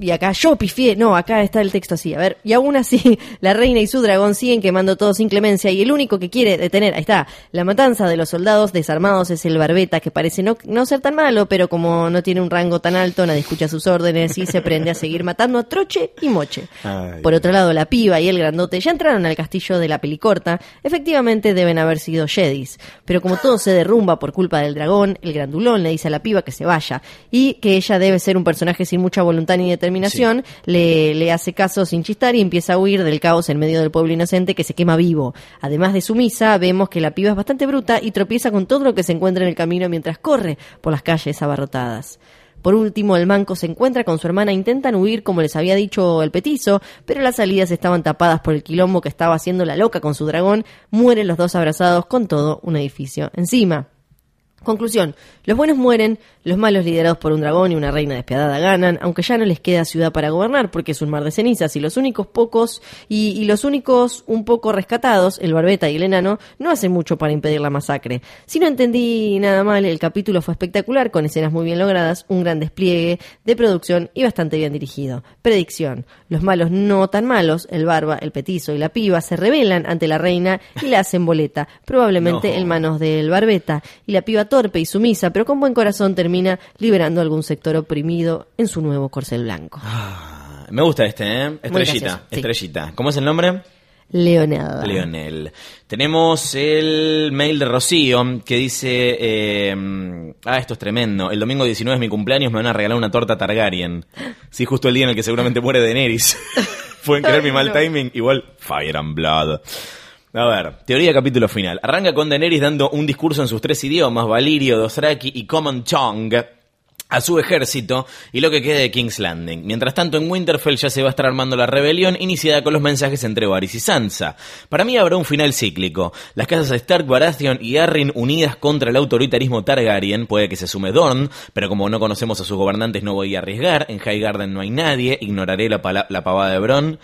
Speaker 3: y acá yo pifié, no, acá está el texto así, a ver, y aún así la reina y su dragón siguen quemando todo sin clemencia y el único que quiere detener, ahí está, la matanza de los soldados desarmados es el barbeta que parece no, no ser tan malo, pero como no tiene un rango tan alto, nadie escucha sus órdenes y se prende a seguir matando a troche y moche.
Speaker 2: Ay.
Speaker 3: Por otro lado, la piba y el grandote ya entraron al castillo de la pelicorta, efectivamente deben haber sido Jedis, pero como todo se derrumba por culpa del dragón, el grandulón le dice a la piba que se vaya y que ella debe ser un personaje sin mucha voluntad ni determinación, le, le hace caso sin chistar y empieza a huir del caos en medio del pueblo inocente que se quema vivo. Además de sumisa, vemos que la piba es bastante bruta y tropieza con todo lo que se encuentra en el camino mientras corre por las calles abarrotadas. Por último, el manco se encuentra con su hermana, intentan huir como les había dicho el petizo, pero las salidas estaban tapadas por el quilombo que estaba haciendo la loca con su dragón, mueren los dos abrazados con todo un edificio encima. Conclusión, los buenos mueren, los malos liderados por un dragón y una reina despiadada ganan, aunque ya no les queda ciudad para gobernar porque es un mar de cenizas y los únicos pocos y, y los únicos un poco rescatados, el barbeta y el enano, no hacen mucho para impedir la masacre. Si no entendí nada mal, el capítulo fue espectacular con escenas muy bien logradas, un gran despliegue de producción y bastante bien dirigido. Predicción, los malos no tan malos, el barba, el petizo y la piba se rebelan ante la reina y la hacen boleta, probablemente
Speaker 2: No.
Speaker 3: en manos del barbeta y la piba torpe y sumisa, pero con buen corazón termina liberando algún sector oprimido en su nuevo corcel blanco.
Speaker 2: Ah, me gusta este, ¿eh? Estrellita,
Speaker 3: gracioso, sí.
Speaker 2: estrellita. ¿Cómo es el nombre?
Speaker 3: Leonel.
Speaker 2: Leonel. Tenemos el mail de Rocío que dice, eh, ah, esto es tremendo, el domingo 19 es mi cumpleaños, me van a regalar una torta Targaryen. Sí, justo el día en el que seguramente muere Daenerys. Pueden creer mi mal
Speaker 3: no.
Speaker 2: timing, igual Fire and Blood. A ver, teoría capítulo final. Arranca con Daenerys dando un discurso en sus tres idiomas, Valirio, Dothraki y Common Tongue a su ejército y lo que quede de King's Landing. Mientras tanto, en Winterfell ya se va a estar armando la rebelión iniciada con los mensajes entre Varys y Sansa. Para mí habrá un final cíclico. Las casas Stark, Baratheon y Arryn unidas contra el autoritarismo Targaryen. Puede que se sume Dorne, pero como no conocemos a sus gobernantes no voy a arriesgar. En Highgarden no hay nadie. Ignoraré la, la pavada de Bronn.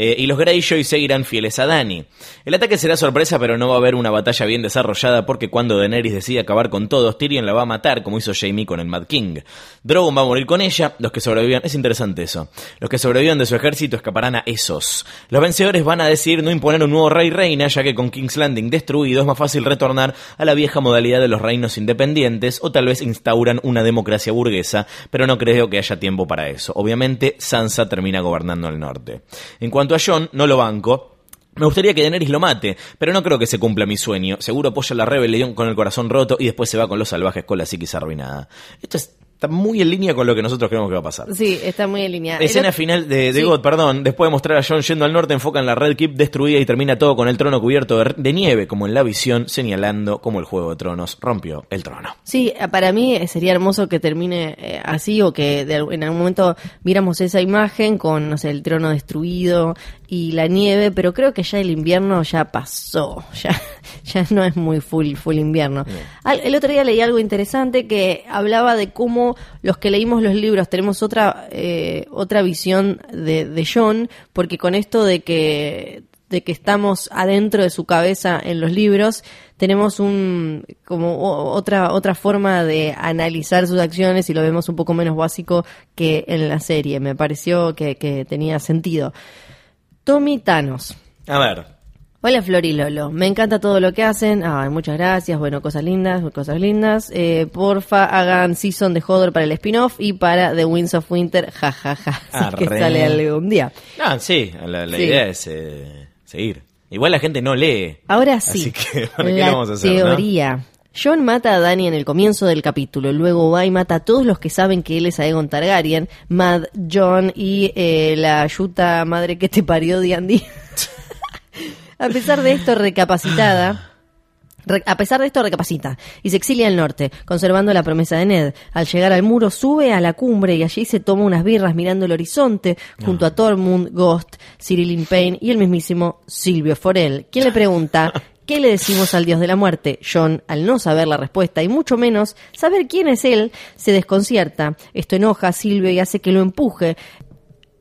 Speaker 2: Eh, y los Greyjoy seguirán fieles a Dany. El ataque será sorpresa, pero no va a haber una batalla bien desarrollada porque cuando Daenerys decide acabar con todos, Tyrion la va a matar como hizo Jaime con el Mad King. Drogon va a morir con ella, los que sobrevivan, es interesante eso, los que sobrevivan de su ejército escaparán a esos. Los vencedores van a decidir no imponer un nuevo rey reina, ya que con King's Landing destruido es más fácil retornar a la vieja modalidad de los reinos independientes o tal vez instauran una democracia burguesa, pero no creo que haya tiempo para eso. Obviamente Sansa termina gobernando el norte. En cuanto a Jon, no lo banco, me gustaría que Daenerys lo mate, pero no creo que se cumpla mi sueño. Seguro apoya la rebelión con el corazón roto y después se va con los salvajes con la psiquis arruinada. Esto es está muy en línea con lo que nosotros creemos que va a pasar.
Speaker 3: Sí, está muy en línea.
Speaker 2: Escena final de, de
Speaker 3: Sí.
Speaker 2: God, perdón. Después de mostrar a John yendo al norte, enfocan la Red Keep destruida y termina todo con el trono cubierto de, de nieve, como en la visión, señalando como el Juego de Tronos rompió el trono.
Speaker 3: Sí, para mí eh, sería hermoso que termine eh, así o que de en algún momento viéramos esa imagen con, no sé, el trono destruido y la nieve, pero creo que ya el invierno ya pasó, ya, ya no es muy full, full invierno. Al- el otro día leí algo interesante que hablaba de cómo los que leímos los libros tenemos otra, eh, otra visión de, de John, porque con esto de que de que estamos adentro de su cabeza en los libros, tenemos un como otra otra forma de analizar sus acciones y lo vemos un poco menos básico que en la serie. Me pareció que, que tenía sentido. Tommy Thanos.
Speaker 2: A ver,
Speaker 3: Hola Flor y Lolo, me encanta todo lo que hacen. Ay, muchas gracias. Bueno, cosas lindas, cosas lindas. Eh, porfa, hagan season de Hodor para el spin-off y para The Winds of Winter. Ja, ja, ja. Así que sale algún día.
Speaker 2: ah, sí, la, la
Speaker 3: Sí.
Speaker 2: idea es eh, seguir. Igual la gente no lee.
Speaker 3: Ahora sí,
Speaker 2: Así que, ¿para qué
Speaker 3: la
Speaker 2: lo vamos a hacer, no?
Speaker 3: John mata a Dany en el comienzo del capítulo, luego va y mata a todos los que saben que él es Aegon Targaryen, Mad, John y eh, la yuta madre que te parió Andy. a pesar de esto, recapacitada, Re- a pesar de esto, recapacita y se exilia al norte, conservando la promesa de Ned. Al llegar al muro, sube a la cumbre y allí se toma unas birras mirando el horizonte, junto a Tormund, Ghost, Cyril Payne y el mismísimo Silvio Forel, quien le pregunta. ¿Qué le decimos al dios de la muerte? John, al no saber la respuesta y mucho menos saber quién es él, se desconcierta. Esto enoja a Silvio y hace que lo empuje.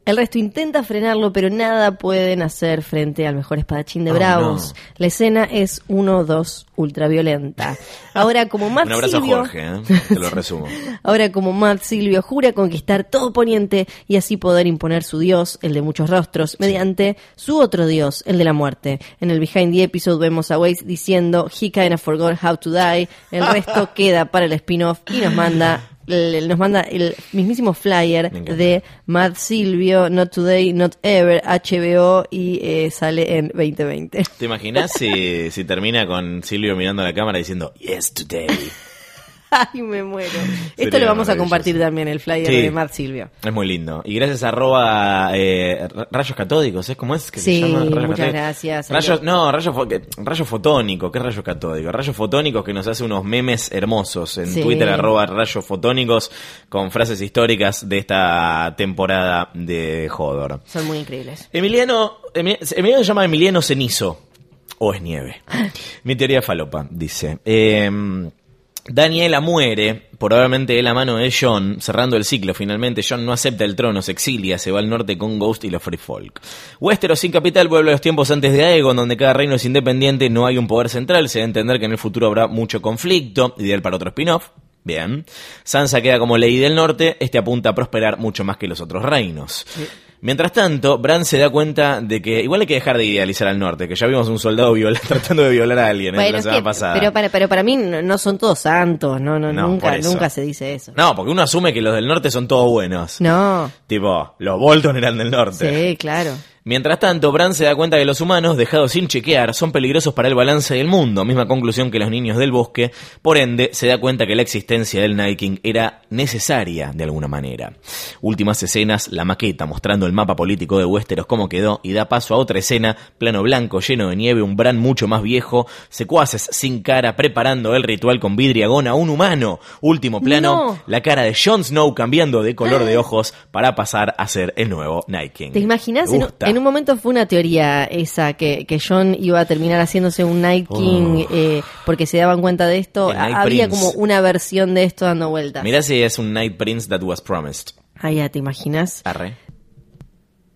Speaker 3: El resto intenta frenarlo, pero nada pueden hacer frente al mejor espadachín de
Speaker 2: Oh,
Speaker 3: Bravos.
Speaker 2: no.
Speaker 3: La escena es 1-2 ultraviolenta. Ahora como Matt
Speaker 2: Un abrazo
Speaker 3: Silvio,
Speaker 2: a Jorge, ¿eh? te lo resumo.
Speaker 3: ahora como Matt Silvio jura conquistar todo Poniente y así poder imponer su dios, el de muchos rostros, mediante su otro dios, el de la muerte. En el behind the episode vemos a Waze diciendo he kinda forgot how to die. El resto queda para el spin-off y nos manda el- nos manda el mismísimo flyer de Matt Silvio, Not Today, Not Ever, HBO y eh, sale en 2020.
Speaker 2: ¿Te imaginas si, si termina con Silvio mirando a la cámara diciendo Yes, today?
Speaker 3: Ay, me muero. Esto lo vamos a compartir también, el flyer
Speaker 2: Sí.
Speaker 3: de Matt Silvio.
Speaker 2: Es muy lindo. Y gracias a arroba eh, ra- rayos catódicos, ¿es como es que
Speaker 3: Sí,
Speaker 2: se llama? Rayos
Speaker 3: muchas gracias.
Speaker 2: Rayos, no, rayos, rayos fotónico, ¿qué rayos catódicos? Rayos fotónicos que nos hace unos memes hermosos en
Speaker 3: Sí.
Speaker 2: Twitter, arroba rayos fotónicos, con frases históricas de esta temporada de Hodor.
Speaker 3: Son muy increíbles.
Speaker 2: Emiliano, Emi- Emiliano se llama Emiliano Cenizo. O es nieve. Mi teoría falopa, dice. Eh, Daniela muere, probablemente de la mano de John, cerrando el ciclo. Finalmente, John no acepta el trono, se exilia, se va al norte con Ghost y los Free Folk. Westeros sin capital vuelve a los tiempos antes de Aegon, donde cada reino es independiente, no hay un poder central. Se a entender que en el futuro habrá mucho conflicto, ideal para otro spin-off. Bien. Sansa queda como ley del norte, este apunta a prosperar mucho más que los otros reinos. Mientras tanto, Bran se da cuenta de que igual hay que dejar de idealizar al norte, que ya vimos un soldado viola- tratando de violar a alguien ¿eh?
Speaker 3: Bueno,
Speaker 2: la
Speaker 3: es
Speaker 2: semana
Speaker 3: que-
Speaker 2: pasada.
Speaker 3: pero, para, pero para mí no, son todos santos, no, no,
Speaker 2: No,
Speaker 3: nunca, nunca se dice eso.
Speaker 2: No, porque uno asume que los del norte son todos buenos.
Speaker 3: No,
Speaker 2: Tipo, los Bolton eran del norte.
Speaker 3: sí, claro.
Speaker 2: Mientras tanto, Bran se da cuenta que los humanos, dejados sin chequear, son peligrosos para el balance del mundo, misma conclusión que los niños del bosque, por ende, se da cuenta que la existencia del Night King era necesaria de alguna manera. Últimas escenas, la maqueta mostrando el mapa político de Westeros cómo quedó y da paso a otra escena, plano blanco lleno de nieve, un Bran mucho más viejo, secuaces sin cara preparando el ritual con vidriagón a un humano. Último plano,
Speaker 3: No.
Speaker 2: la cara de Jon Snow cambiando de color de ojos para pasar a ser el nuevo Night King.
Speaker 3: ¿Te imaginas? En. En un momento fue una teoría esa, que, que John iba a terminar haciéndose un Night King
Speaker 2: Oh.
Speaker 3: eh, porque se daban cuenta de esto. Ha- Había
Speaker 2: Prince.
Speaker 3: como una versión de esto dando vueltas.
Speaker 2: Mirá si es un Night Prince that was promised.
Speaker 3: Ah, ya, ¿te imaginas?
Speaker 2: Arre.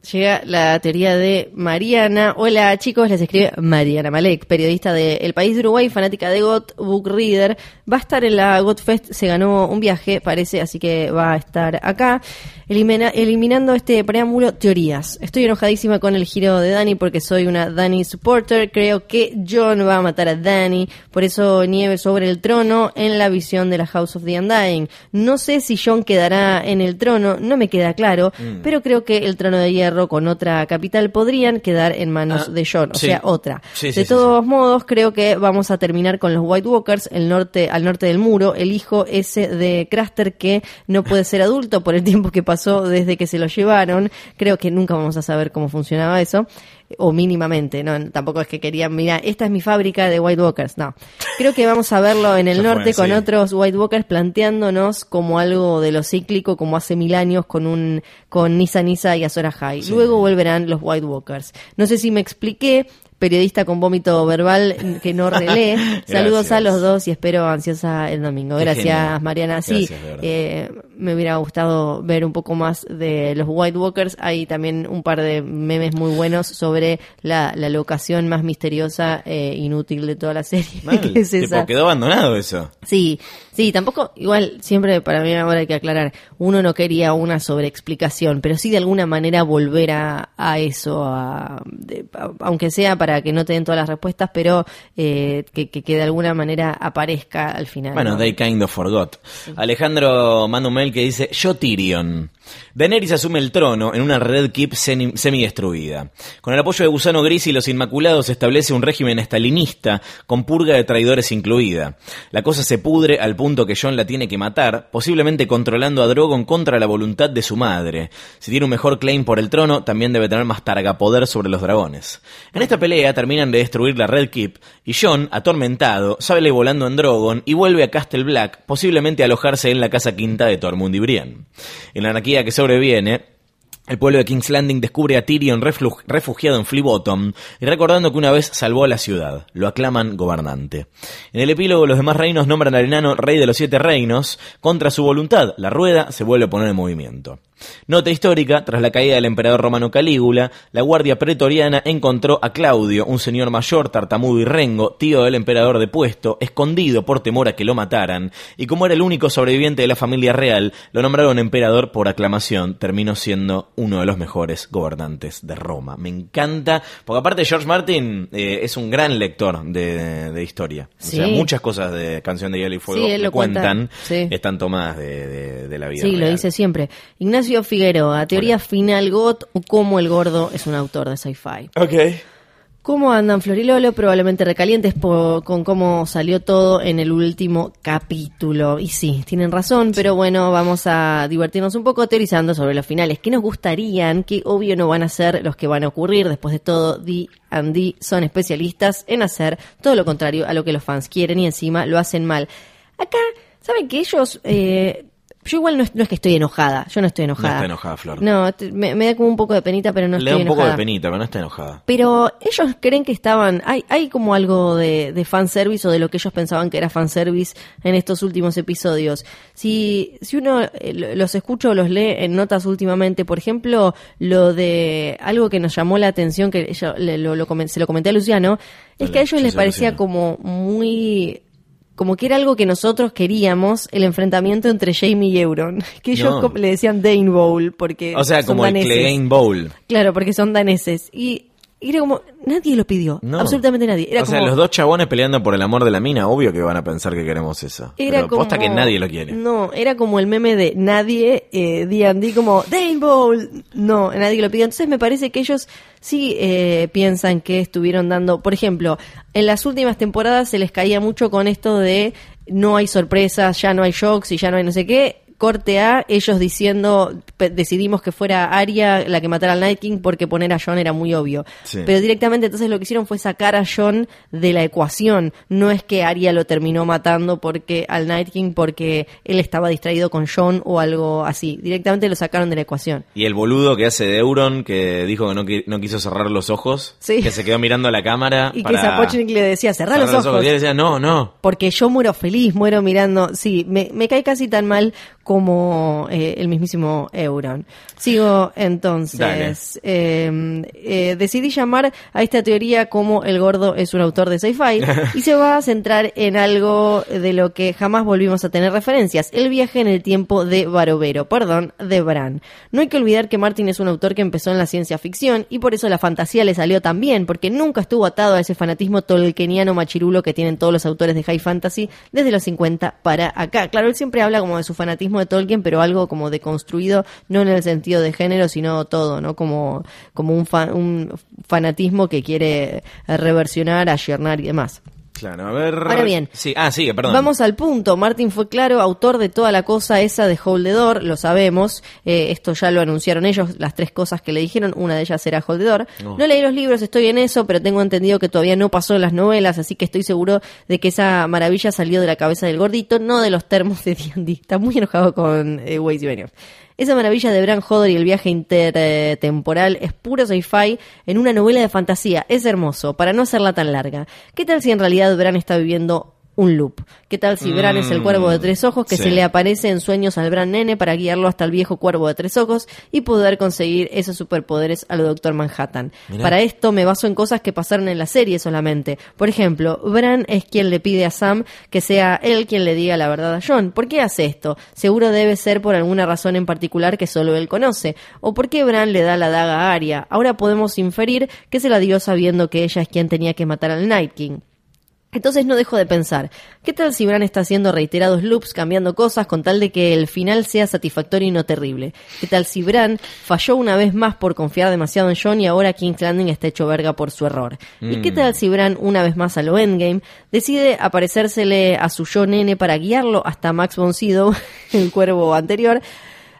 Speaker 3: Llega la teoría de Mariana. Hola chicos, les escribe Mariana Malek, periodista de El País de Uruguay, fanática de GOT, book reader. Va a estar en la GOT Fest, se ganó un viaje, parece, así que va a estar acá. Elimina- eliminando este preámbulo, teorías. Estoy enojadísima con el giro de Dani porque soy una Dani supporter. Creo que John va a matar a Dani. Por eso nieve sobre el trono en la visión de la House of the Undying. No sé si John quedará en el trono, no me queda claro,
Speaker 2: Mm.
Speaker 3: pero creo que el trono de hierro con otra capital podrían quedar en manos
Speaker 2: Ah,
Speaker 3: de John, o
Speaker 2: sí.
Speaker 3: sea, otra.
Speaker 2: Sí,
Speaker 3: de todos modos, creo que vamos a terminar con los White Walkers el norte, al norte del muro, el hijo ese de Craster que no puede ser adulto por el tiempo que pasó desde que se lo llevaron. Creo que nunca vamos a saber cómo funcionaba eso. O mínimamente, no, tampoco es que querían, mira, esta es mi fábrica de White Walkers, no. Creo que vamos a verlo en el norte con otros White Walkers planteándonos como algo de lo cíclico, como hace mil años con un con Nisa Nisa y Azora High. Luego volverán los White Walkers. No sé si me expliqué, periodista con vómito verbal que no relé. Saludos
Speaker 2: Gracias.
Speaker 3: a los dos y espero ansiosa el domingo.
Speaker 2: Qué
Speaker 3: Gracias,
Speaker 2: genial.
Speaker 3: Mariana. Sí,
Speaker 2: Gracias,
Speaker 3: eh, me hubiera gustado ver un poco más de los White Walkers. Hay también un par de memes muy buenos sobre la, la locación más misteriosa e inútil de toda la serie.
Speaker 2: Mal,
Speaker 3: que es
Speaker 2: tipo, quedó abandonado eso.
Speaker 3: Sí, sí, tampoco, igual, siempre para mí ahora hay que aclarar, uno no quería una sobreexplicación, pero sí de alguna manera volver a, a eso, a, de- a- aunque sea para que no te den todas las respuestas, pero eh, que, que, que de alguna manera aparezca al final.
Speaker 2: Bueno,
Speaker 3: ¿no?
Speaker 2: they kind of forgot. Alejandro manda un mail que dice, yo Tyrion. Daenerys asume el trono en una Red Keep semi- semi-destruida. Con el apoyo de Gusano Gris y los Inmaculados establece un régimen estalinista con purga de traidores incluida. La cosa se pudre al punto que Jon la tiene que matar, posiblemente controlando a Drogon contra la voluntad de su madre. Si tiene un mejor claim por el trono, también debe tener más targapoder sobre los dragones. En esta pelea terminan de destruir la Red Keep y Jon, atormentado, sale volando en Drogon y vuelve a Castle Black, posiblemente alojarse en la casa quinta de Tormund y Brienne. En la anarquía que sobreviene, el pueblo de King's Landing descubre a Tyrion refugiado en Flea Bottom y recordando que una vez salvó a la ciudad. Lo aclaman gobernante. En el epílogo, los demás reinos nombran al enano rey de los siete reinos. Contra su voluntad, la rueda se vuelve a poner en movimiento. Nota histórica, tras la caída del emperador romano Calígula, la guardia pretoriana encontró a Claudio, un señor mayor, tartamudo y rengo, tío del emperador depuesto, escondido por temor a que lo mataran, y como era el único sobreviviente de la familia real, lo nombraron emperador por aclamación, terminó siendo uno de los mejores gobernantes de Roma. Me encanta, porque aparte George Martin eh, es un gran lector de, de historia. O sea,
Speaker 3: Sí.
Speaker 2: muchas cosas de Canción de Hielo y Fuego
Speaker 3: Sí,
Speaker 2: que
Speaker 3: cuenta.
Speaker 2: cuentan
Speaker 3: Sí.
Speaker 2: están tomadas de, de- de la vida
Speaker 3: Sí, lo dice siempre. Ignacio Figueroa, teoría final GOT o cómo el gordo es un autor de sci-fi.
Speaker 2: Ok.
Speaker 3: ¿Cómo andan Florilolo? Probablemente recalientes con cómo salió todo en el último capítulo. Y sí, tienen razón, pero bueno, vamos a divertirnos un poco teorizando sobre los finales. ¿Qué nos gustarían? Que obvio no van a ser los que van a ocurrir. Después de todo, D D son especialistas en hacer todo lo contrario a lo que los fans quieren y encima lo hacen mal. Acá, ¿saben que ellos... eh, yo igual no es, no es que estoy enojada, yo no estoy enojada.
Speaker 2: está enojada, Flor.
Speaker 3: No, te- me, me da como un poco de penita, pero no
Speaker 2: Le da
Speaker 3: estoy
Speaker 2: un poco
Speaker 3: enojada.
Speaker 2: de penita, pero no está enojada.
Speaker 3: Pero ellos creen que estaban, hay, hay como algo de, de fanservice o de lo que ellos pensaban que era fanservice en estos últimos episodios. Si, si uno eh, lo- los escucha o los lee en notas últimamente, por ejemplo, lo de algo que nos llamó la atención, que ella- le- lo, lo se lo comenté a Luciano, es
Speaker 2: Dale,
Speaker 3: que a ellos les parecía
Speaker 2: Luciano.
Speaker 3: como muy como que era algo que nosotros queríamos, el enfrentamiento entre Jamie y Euron. Que ellos
Speaker 2: No.
Speaker 3: le decían Dane Bowl, porque
Speaker 2: O sea,
Speaker 3: son
Speaker 2: como el. Clegane Bowl.
Speaker 3: Claro, porque son daneses. Y y era como, nadie lo pidió.
Speaker 2: No.
Speaker 3: Absolutamente nadie. Era
Speaker 2: o sea, los dos chabones peleando por el amor de la mina, obvio que van a pensar que queremos eso.
Speaker 3: era
Speaker 2: Pero
Speaker 3: como,
Speaker 2: posta que nadie lo quiere.
Speaker 3: No, era como el meme de nadie, eh, D&D como, Dane Bowl. No, nadie lo pidió. Entonces me parece que ellos sí eh, piensan que estuvieron dando, por ejemplo, en las últimas temporadas se les caía mucho con esto de no hay sorpresas, ya no hay shocks y ya no hay no sé qué. Corte A, ellos diciendo, decidimos que fuera Arya la que matara al Night King porque poner a John era muy obvio.
Speaker 2: Sí.
Speaker 3: Pero directamente entonces lo que hicieron fue sacar a John de la ecuación. No es que Arya lo terminó matando porque al Night King porque él estaba distraído con John o algo así. Directamente lo sacaron de la ecuación.
Speaker 2: Y el boludo que hace de Euron, que dijo que no, qui- no quiso cerrar los ojos,
Speaker 3: Sí.
Speaker 2: que se quedó mirando a la cámara.
Speaker 3: Y
Speaker 2: para
Speaker 3: que Zapochnik le decía,
Speaker 2: cerrar
Speaker 3: los ojos.
Speaker 2: Y él decía, no, no.
Speaker 3: Porque yo muero feliz, muero mirando. Sí, me, me cae casi tan mal como eh, el mismísimo Euron. Sigo entonces. Eh, eh, decidí llamar a esta teoría como el gordo es un autor de sci-fi y se va a centrar en algo de lo que jamás volvimos a tener referencias, el viaje en el tiempo de Barovero, perdón, de Bran. No hay que olvidar que Martin es un autor que empezó en la ciencia ficción y por eso la fantasía le salió tan bien, porque nunca estuvo atado a ese fanatismo tolkieniano machirulo que tienen todos los autores de high fantasy desde los 50 para acá. Claro, él siempre habla como de su fanatismo de Tolkien, pero algo como deconstruido, no en el sentido de género, sino todo, ¿no? Como, como un, un fanatismo que quiere reversionar, ayornar y demás.
Speaker 2: Claro, a ver.
Speaker 3: Ahora bien.
Speaker 2: Sí, ah, perdón.
Speaker 3: Vamos al punto. Martin fue claro, autor de toda la cosa esa de Hold the Door, lo sabemos. Eh, esto ya lo anunciaron ellos, las tres cosas que le dijeron. Una de ellas era Hold the Door.
Speaker 2: No.
Speaker 3: No leí los libros, estoy en eso, pero tengo entendido que todavía no pasó en las novelas, así que estoy seguro de que esa maravilla salió de la cabeza del gordito, no de los termos de D&D. Está muy enojado con eh, Waze y Benioff. Esa maravilla de Bran Hodder y el viaje intertemporal es puro sci-fi en una novela de fantasía. Es hermoso, para no hacerla tan larga. ¿Qué tal si en realidad Bran está viviendo un loop? ¿Qué tal si Bran es el cuervo de tres ojos que
Speaker 2: sí.
Speaker 3: se le aparece en sueños al Bran nene para guiarlo hasta el viejo cuervo de tres ojos y poder conseguir esos superpoderes a lo Doctor Manhattan?
Speaker 2: Mirá.
Speaker 3: Para esto me baso en cosas que pasaron en la serie solamente. Por ejemplo, Bran es quien le pide a Sam que sea él quien le diga la verdad a John. ¿Por qué hace esto? Seguro debe ser por alguna razón en particular que solo él conoce. ¿O por qué Bran le da la daga a Arya? Ahora podemos inferir que se la dio sabiendo que ella es quien tenía que matar al Night King. Entonces no dejo de pensar, ¿qué tal si Bran está haciendo reiterados loops, cambiando cosas con tal de que el final sea satisfactorio y no terrible? ¿Qué tal si Bran falló una vez más por confiar demasiado en Jon y ahora King's Landing está hecho verga por su error? ¿Y qué tal si Bran, una vez más a lo Endgame, decide aparecérsele a su yo nene para guiarlo hasta Max von Sydow, el cuervo anterior,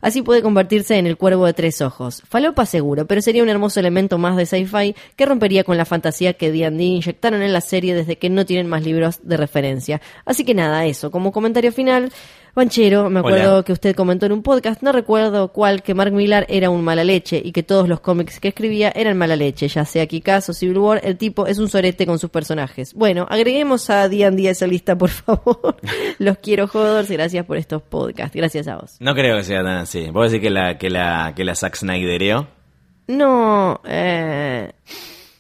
Speaker 3: Así puede convertirse en el cuervo de tres ojos. Falopa seguro, pero sería un hermoso elemento más de sci-fi que rompería con la fantasía que D&D inyectaron en la serie desde que no tienen más libros de referencia. Así que nada, eso. Como comentario final, Banchero, me acuerdo
Speaker 2: Hola.
Speaker 3: que usted comentó en un podcast, no recuerdo cuál, que Mark Millar era un mala leche y que todos los cómics que escribía eran mala leche, ya sea Kikas o Civil War, el tipo es un sorete con sus personajes. Bueno, agreguemos a D&D a esa lista, por favor. los quiero, Jodors, y gracias por estos podcasts. Gracias a vos.
Speaker 2: No creo que sea tan así. ¿Puedo decir que la, que la, que la Zack Snydereó?
Speaker 3: No, eh,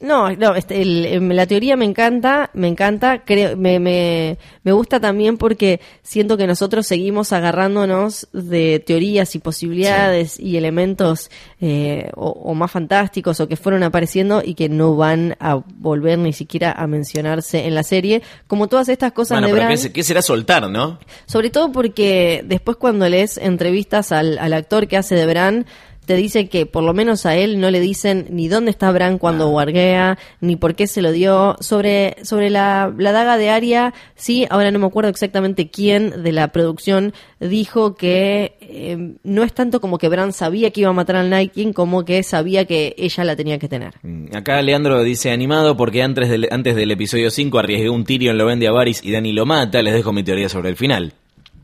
Speaker 3: no, no, este, el- em, la teoría me encanta, me encanta, creo, me, me, me gusta también porque siento que nosotros seguimos agarrándonos de teorías y posibilidades y elementos eh, o, o más fantásticos o que fueron apareciendo y que no van a volver ni siquiera a mencionarse en la serie, como todas estas cosas
Speaker 2: Bueno,
Speaker 3: de
Speaker 2: pero
Speaker 3: Bran.
Speaker 2: ¿qué, qué será soltar, no?
Speaker 3: Sobre todo porque después cuando lees entrevistas al, al actor que hace de Bran, te dice que por lo menos a él no le dicen ni dónde está Bran cuando guarguea, ni por qué se lo dio. Sobre, sobre la, la daga de Aria, sí, ahora no me acuerdo exactamente quién de la producción dijo que eh, no es tanto como que Bran sabía que iba a matar al Night King, como que sabía que ella la tenía que tener.
Speaker 2: Mm, Acá Leandro dice animado porque antes del, antes del episodio 5 arriesgué un Tyrion, lo vende a Varys y Dani lo mata. Les dejo mi teoría sobre el final.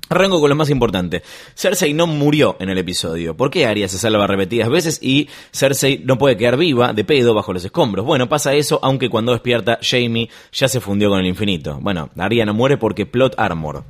Speaker 2: Arranco con lo más importante. Cersei no murió en el episodio. ¿Por qué Arya se salva repetidas veces y Cersei no puede quedar viva de pedo bajo los escombros? Bueno, pasa eso, aunque cuando despierta Jamie ya se fundió con el infinito. Bueno, Arya no muere porque plot armor.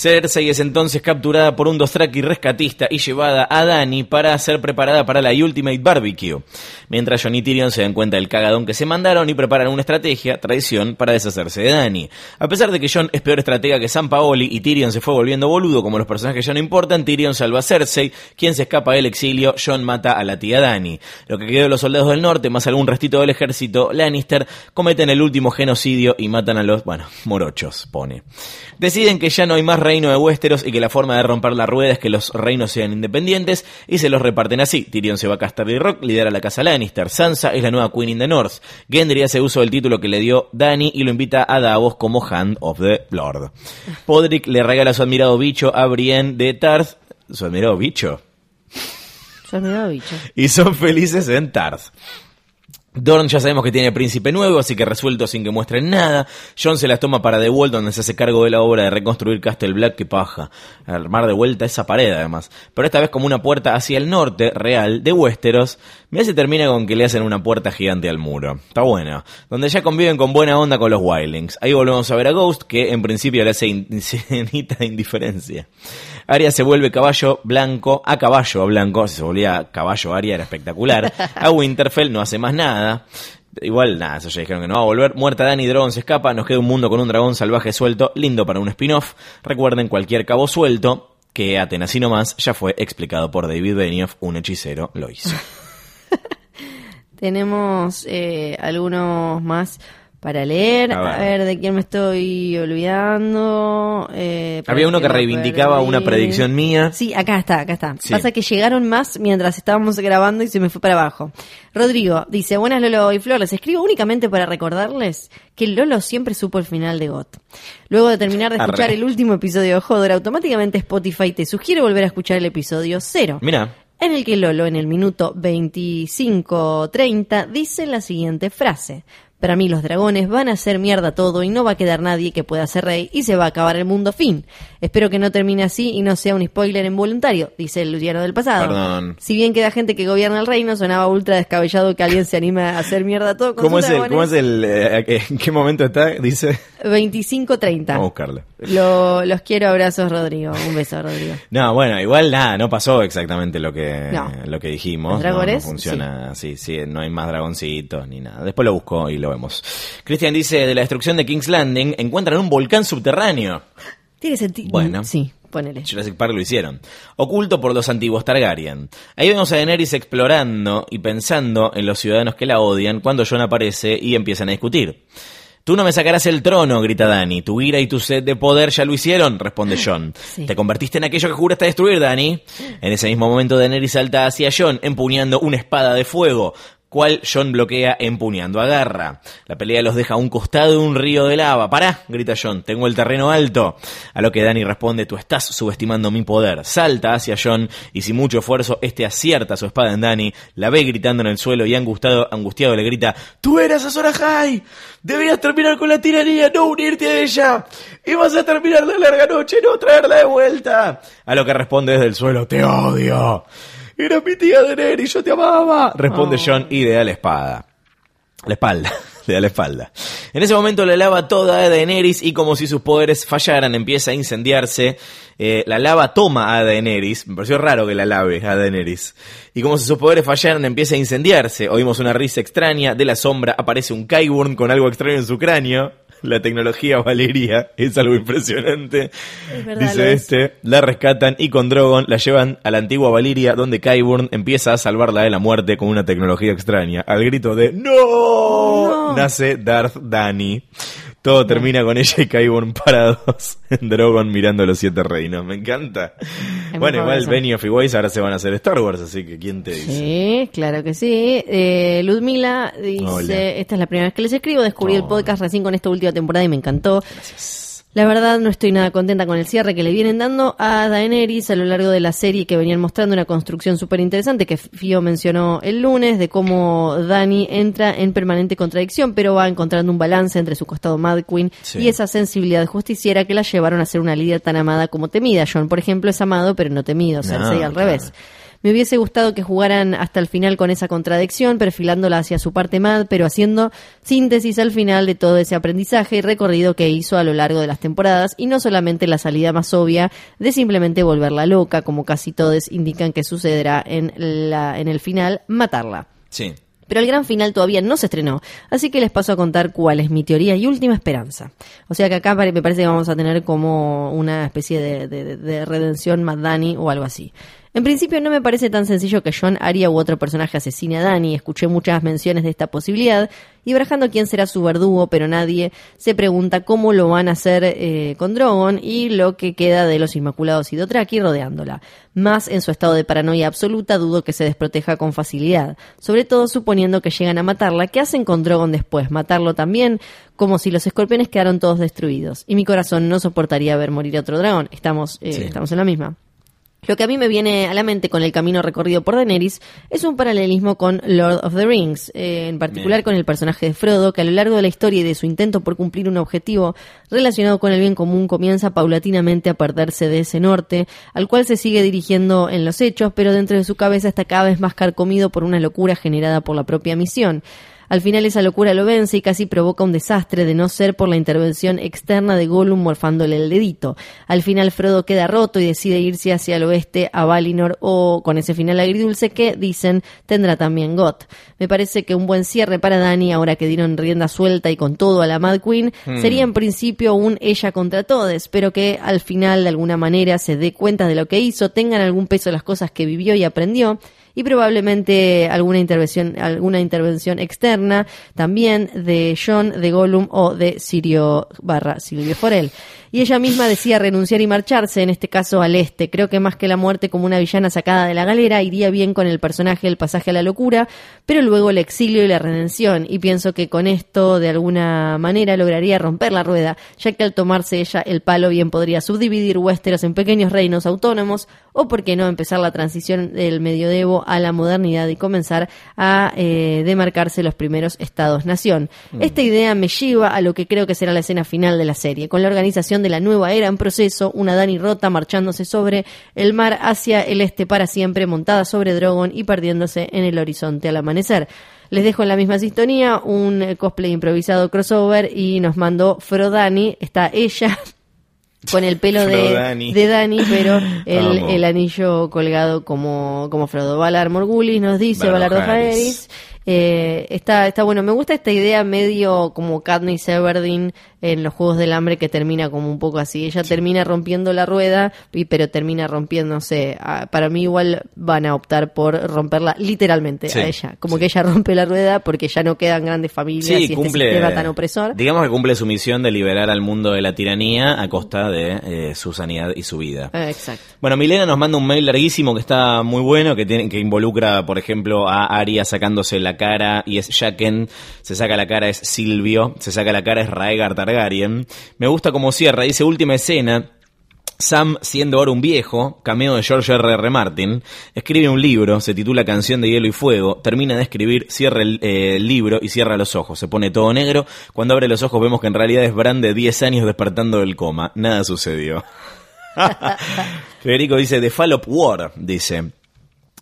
Speaker 2: Cersei es entonces capturada por un Dothraki rescatista y llevada a Dany para ser preparada para la Ultimate Barbecue. Mientras Jon y Tyrion se dan cuenta del cagadón que se mandaron y preparan una estrategia, tradición, para deshacerse de Dany. A pesar de que Jon es peor estratega que San Paoli y Tyrion se fue volviendo boludo como los personajes ya no importan, Tyrion salva a Cersei, quien se escapa del exilio, Jon mata a la tía Dany. Lo que quedó de los soldados del norte, más algún restito del ejército, Lannister, cometen el último genocidio y matan a los, bueno, morochos, pone. Deciden que ya no hay más reino de Westeros y que la forma de romper la rueda es que los reinos sean independientes y se los reparten así. Tyrion se va a Casterly Rock, lidera la casa Lannister. Sansa es la nueva Queen in the North. Gendry hace uso del título que le dio Dany y lo invita a Davos como Hand of the Lord. Podrick le regala su admirado bicho a Brienne de Tarth. ¿Su admirado bicho?
Speaker 3: Me da bicho.
Speaker 2: y son felices en Tarth. Dorn ya sabemos que tiene príncipe nuevo, así que resuelto sin que muestren nada. John se las toma para The Wall, donde se hace cargo de la obra de reconstruir Castle Black, que paja. Armar de vuelta esa pared, además. Pero esta vez como una puerta hacia el norte, real, de Westeros. Mira si termina con que le hacen una puerta gigante al muro. Está bueno. Donde ya conviven con buena onda con los Wildlings. Ahí volvemos a ver a Ghost, que en principio le hace in- cenita indiferencia. Arya se vuelve caballo blanco a caballo blanco, si se volvía caballo Arya era espectacular. A Winterfell no hace más nada. Igual, nada, eso ya dijeron que no va a volver. Muerta Dani, Drogon se escapa, nos queda un mundo con un dragón salvaje suelto, lindo para un spin-off. Recuerden, cualquier cabo suelto, que aten así nomás, ya fue explicado por David Benioff, un hechicero lo hizo.
Speaker 3: Tenemos eh, algunos más para leer.
Speaker 2: A
Speaker 3: A
Speaker 2: ver.
Speaker 3: ver. de quién me estoy olvidando. Eh,
Speaker 2: Había uno que reivindicaba una predicción mía.
Speaker 3: Sí, acá está, acá está.
Speaker 2: Sí.
Speaker 3: Pasa que llegaron más mientras estábamos grabando y se me fue para abajo. Rodrigo dice, buenas Lolo y Flor, les escribo únicamente para recordarles que Lolo siempre supo el final de GOT. Luego de terminar de escuchar
Speaker 2: Arre.
Speaker 3: el último episodio de Joder, automáticamente Spotify te sugiere volver a escuchar el episodio cero
Speaker 2: Mira,
Speaker 3: en el que Lolo, en el minuto 25-30, dice la siguiente frase. Para mí los dragones van a hacer mierda todo y no va a quedar nadie que pueda ser rey y se va a acabar el mundo fin. Espero que no termine así y no sea un spoiler involuntario, dice el Luciano del pasado.
Speaker 2: Perdón.
Speaker 3: Si bien queda gente que gobierna el reino, sonaba ultra descabellado que alguien se anime a hacer mierda todo con
Speaker 2: ¿cómo
Speaker 3: sus
Speaker 2: es el,
Speaker 3: dragones.
Speaker 2: cómo es el, eh, en qué momento está? Dice,
Speaker 3: 25-30.
Speaker 2: vamos a buscarlo.
Speaker 3: Lo- los quiero, abrazos Rodrigo. Un beso, Rodrigo.
Speaker 2: No, bueno, igual nada, no pasó exactamente lo que,
Speaker 3: No.
Speaker 2: lo que dijimos.
Speaker 3: Los
Speaker 2: No, no,
Speaker 3: dragones,
Speaker 2: funciona así, sí, no hay más dragoncitos ni nada. Después lo busco y lo vemos. Cristian dice, de la destrucción de King's Landing, encuentran un volcán subterráneo.
Speaker 3: Tiene sentido.
Speaker 2: Bueno.
Speaker 3: Sí, ponele.
Speaker 2: Jurassic Park lo hicieron. Oculto por los antiguos Targaryen. Ahí vemos a Daenerys explorando y pensando en los ciudadanos que la odian cuando Jon aparece y empiezan a discutir. Tú no me sacarás el trono, grita Dani. Tu ira y tu sed de poder ya lo hicieron, responde Jon.
Speaker 3: Sí.
Speaker 2: Te convertiste en aquello que juraste destruir, Dani. En ese mismo momento Daenerys salta hacia Jon, empuñando una espada de fuego, cual Jon bloquea empuñando a Garra. La pelea los deja a un costado de un río de lava. Pará, grita Jon, tengo el terreno alto. A lo que Dani responde, tú estás subestimando mi poder. Salta hacia Jon y sin mucho esfuerzo este acierta su espada en Dani, la ve gritando en el suelo y angustiado, angustiado le grita, tú eras Azor Ahai, debías terminar con la tiranía, no unirte a ella. Y vas a terminar la larga noche, no traerla de vuelta. A lo que responde desde el suelo, te odio. Era mi tía Daenerys, yo te amaba. Responde
Speaker 3: Oh.
Speaker 2: Jon y le da la espada. La espalda, le da la espalda. En ese momento la lava toda a Daenerys y como si sus poderes fallaran empieza a incendiarse. Eh, la lava toma a Daenerys, me pareció raro que la lave a Daenerys. Y como si sus poderes fallaran empieza a incendiarse. Oímos una risa extraña, de la sombra aparece un Qyburn con algo extraño en su cráneo. La tecnología Valeria es algo impresionante.
Speaker 3: Es verdad, lo
Speaker 2: Dice
Speaker 3: es.
Speaker 2: este, la rescatan y con Drogon la llevan a la antigua Valiria donde Qyburn empieza a salvarla de la muerte con una tecnología extraña. Al grito de ¡No!
Speaker 3: No.
Speaker 2: Nace Darth Dani. Todo termina con ella y Qyburn parados en Drogon mirando los siete reinos. Me encanta. bueno, igual. Benioff y Weiss ahora se van a hacer Star Wars, así que ¿quién te dice?
Speaker 3: Sí, claro que sí. Eh, Ludmila dice,
Speaker 2: Hola.
Speaker 3: esta es la primera vez que les escribo, descubrí el
Speaker 2: Hola.
Speaker 3: podcast recién con esta última temporada y me encantó.
Speaker 2: Gracias.
Speaker 3: La verdad no estoy nada contenta con el cierre que le vienen dando a Daenerys a lo largo de la serie que venían mostrando una construcción súper interesante que Fio mencionó el lunes de cómo Dani entra en permanente contradicción pero va encontrando un balance entre su costado Mad Queen
Speaker 2: Sí.
Speaker 3: y esa sensibilidad justiciera que la llevaron a ser una líder tan amada como temida. John, por ejemplo, es amado pero no temido, Cersei
Speaker 2: No,
Speaker 3: al
Speaker 2: claro.
Speaker 3: revés. Me hubiese gustado que jugaran hasta el final con esa contradicción, perfilándola hacia su parte mad, pero haciendo síntesis al final de todo ese aprendizaje y recorrido que hizo a lo largo de las temporadas, y no solamente la salida más obvia de simplemente volverla loca, como casi todos indican que sucederá en, la, en el final, matarla.
Speaker 2: Sí.
Speaker 3: Pero el gran final todavía no se estrenó, así que les paso a contar cuál es mi teoría y última esperanza. O sea que acá me parece que vamos a tener como una especie de, de- de redención Mad Dani o algo así. En principio no me parece tan sencillo que John Aria u otro personaje asesine a Dani, escuché muchas menciones de esta posibilidad y barajando quién será su verdugo, pero nadie se pregunta cómo lo van a hacer eh, con Drogon y lo que queda de los Inmaculados y Dothraki rodeándola. Más en su estado de paranoia absoluta dudo que se desproteja con facilidad, sobre todo suponiendo que llegan a matarla. ¿Qué hacen con Drogon después? ¿Matarlo también? Como si los escorpiones quedaron todos destruidos. Y mi corazón no soportaría ver morir a otro dragón. Estamos, eh,
Speaker 2: Sí.
Speaker 3: estamos en la misma. Lo que a mí me viene a la mente con el camino recorrido por Daenerys es un paralelismo con Lord of the Rings, eh, en particular
Speaker 2: Bien.
Speaker 3: con el personaje de Frodo, que a lo largo de la historia y de su intento por cumplir un objetivo relacionado con el bien común comienza paulatinamente a perderse de ese norte, al cual se sigue dirigiendo en los hechos, pero dentro de su cabeza está cada vez más carcomido por una locura generada por la propia misión. Al final esa locura lo vence y casi provoca un desastre de no ser por la intervención externa de Gollum morfándole el dedito. Al final Frodo queda roto y decide irse hacia el oeste a Valinor o con ese final agridulce que, dicen, tendrá también Got. Me parece que un buen cierre para Dani, ahora que dieron rienda suelta y con todo a la Mad Queen, sería en principio un ella contra todos, pero que al final de alguna manera se dé cuenta de lo que hizo, tengan algún peso las cosas que vivió y aprendió y probablemente alguna intervención, alguna intervención externa también de John, de Gollum o de Sirio barra Silvio Forel. Y ella misma decía renunciar y marcharse, en este caso al este. Creo que más que la muerte como una villana sacada de la galera, iría bien con el personaje del pasaje a la locura, pero luego el exilio y la redención. Y pienso que con esto, de alguna manera, lograría romper la rueda, ya que al tomarse ella el palo bien podría subdividir Westeros en pequeños reinos autónomos, o por qué no empezar la transición del medioevo a la modernidad y comenzar a eh, demarcarse los primeros estados-nación. Esta idea me lleva a lo que creo que será la escena final de la serie, con la organización de la nueva era en proceso, una Dani rota marchándose sobre el mar hacia el este para siempre, montada sobre Drogon y perdiéndose en el horizonte al amanecer. Les dejo en la misma sintonía un cosplay improvisado crossover y nos mandó Frodani, está ella con el pelo de, Dani, pero el, anillo colgado como, como Frodo. Valar Morgulis nos dice,
Speaker 2: Valar. Harris.
Speaker 3: Eh, está, está bueno, me gusta esta idea medio como Katniss Everdeen en los Juegos del Hambre que termina como un poco así. Ella termina rompiendo la rueda, y, pero termina rompiéndose. Ah, Para mí igual van a optar por romperla literalmente
Speaker 2: Sí,
Speaker 3: a ella. Como que ella rompe la rueda porque ya no quedan grandes familias y este
Speaker 2: cumple.
Speaker 3: sistema tan opresor.
Speaker 2: Digamos que cumple su misión de liberar al mundo de la tiranía a costa de eh, su sanidad y su vida.
Speaker 3: Eh, exacto.
Speaker 2: Bueno, Milena nos manda un mail larguísimo que está muy bueno, que tiene, que involucra, por ejemplo, a Aria sacándose la cara y es Jaqen, se saca la cara es Silvio, se saca la cara es Raegar Targaryen. Me gusta como cierra, dice última escena. Sam, siendo ahora un viejo, cameo de George R. R. Martin, escribe un libro, se titula Canción de Hielo y Fuego, termina de escribir, cierra el, eh, libro y cierra los ojos. Se pone todo negro. Cuando abre los ojos vemos que en realidad es Bran de 10 años despertando del coma. Nada sucedió. Federico dice, The Fall of War, dice.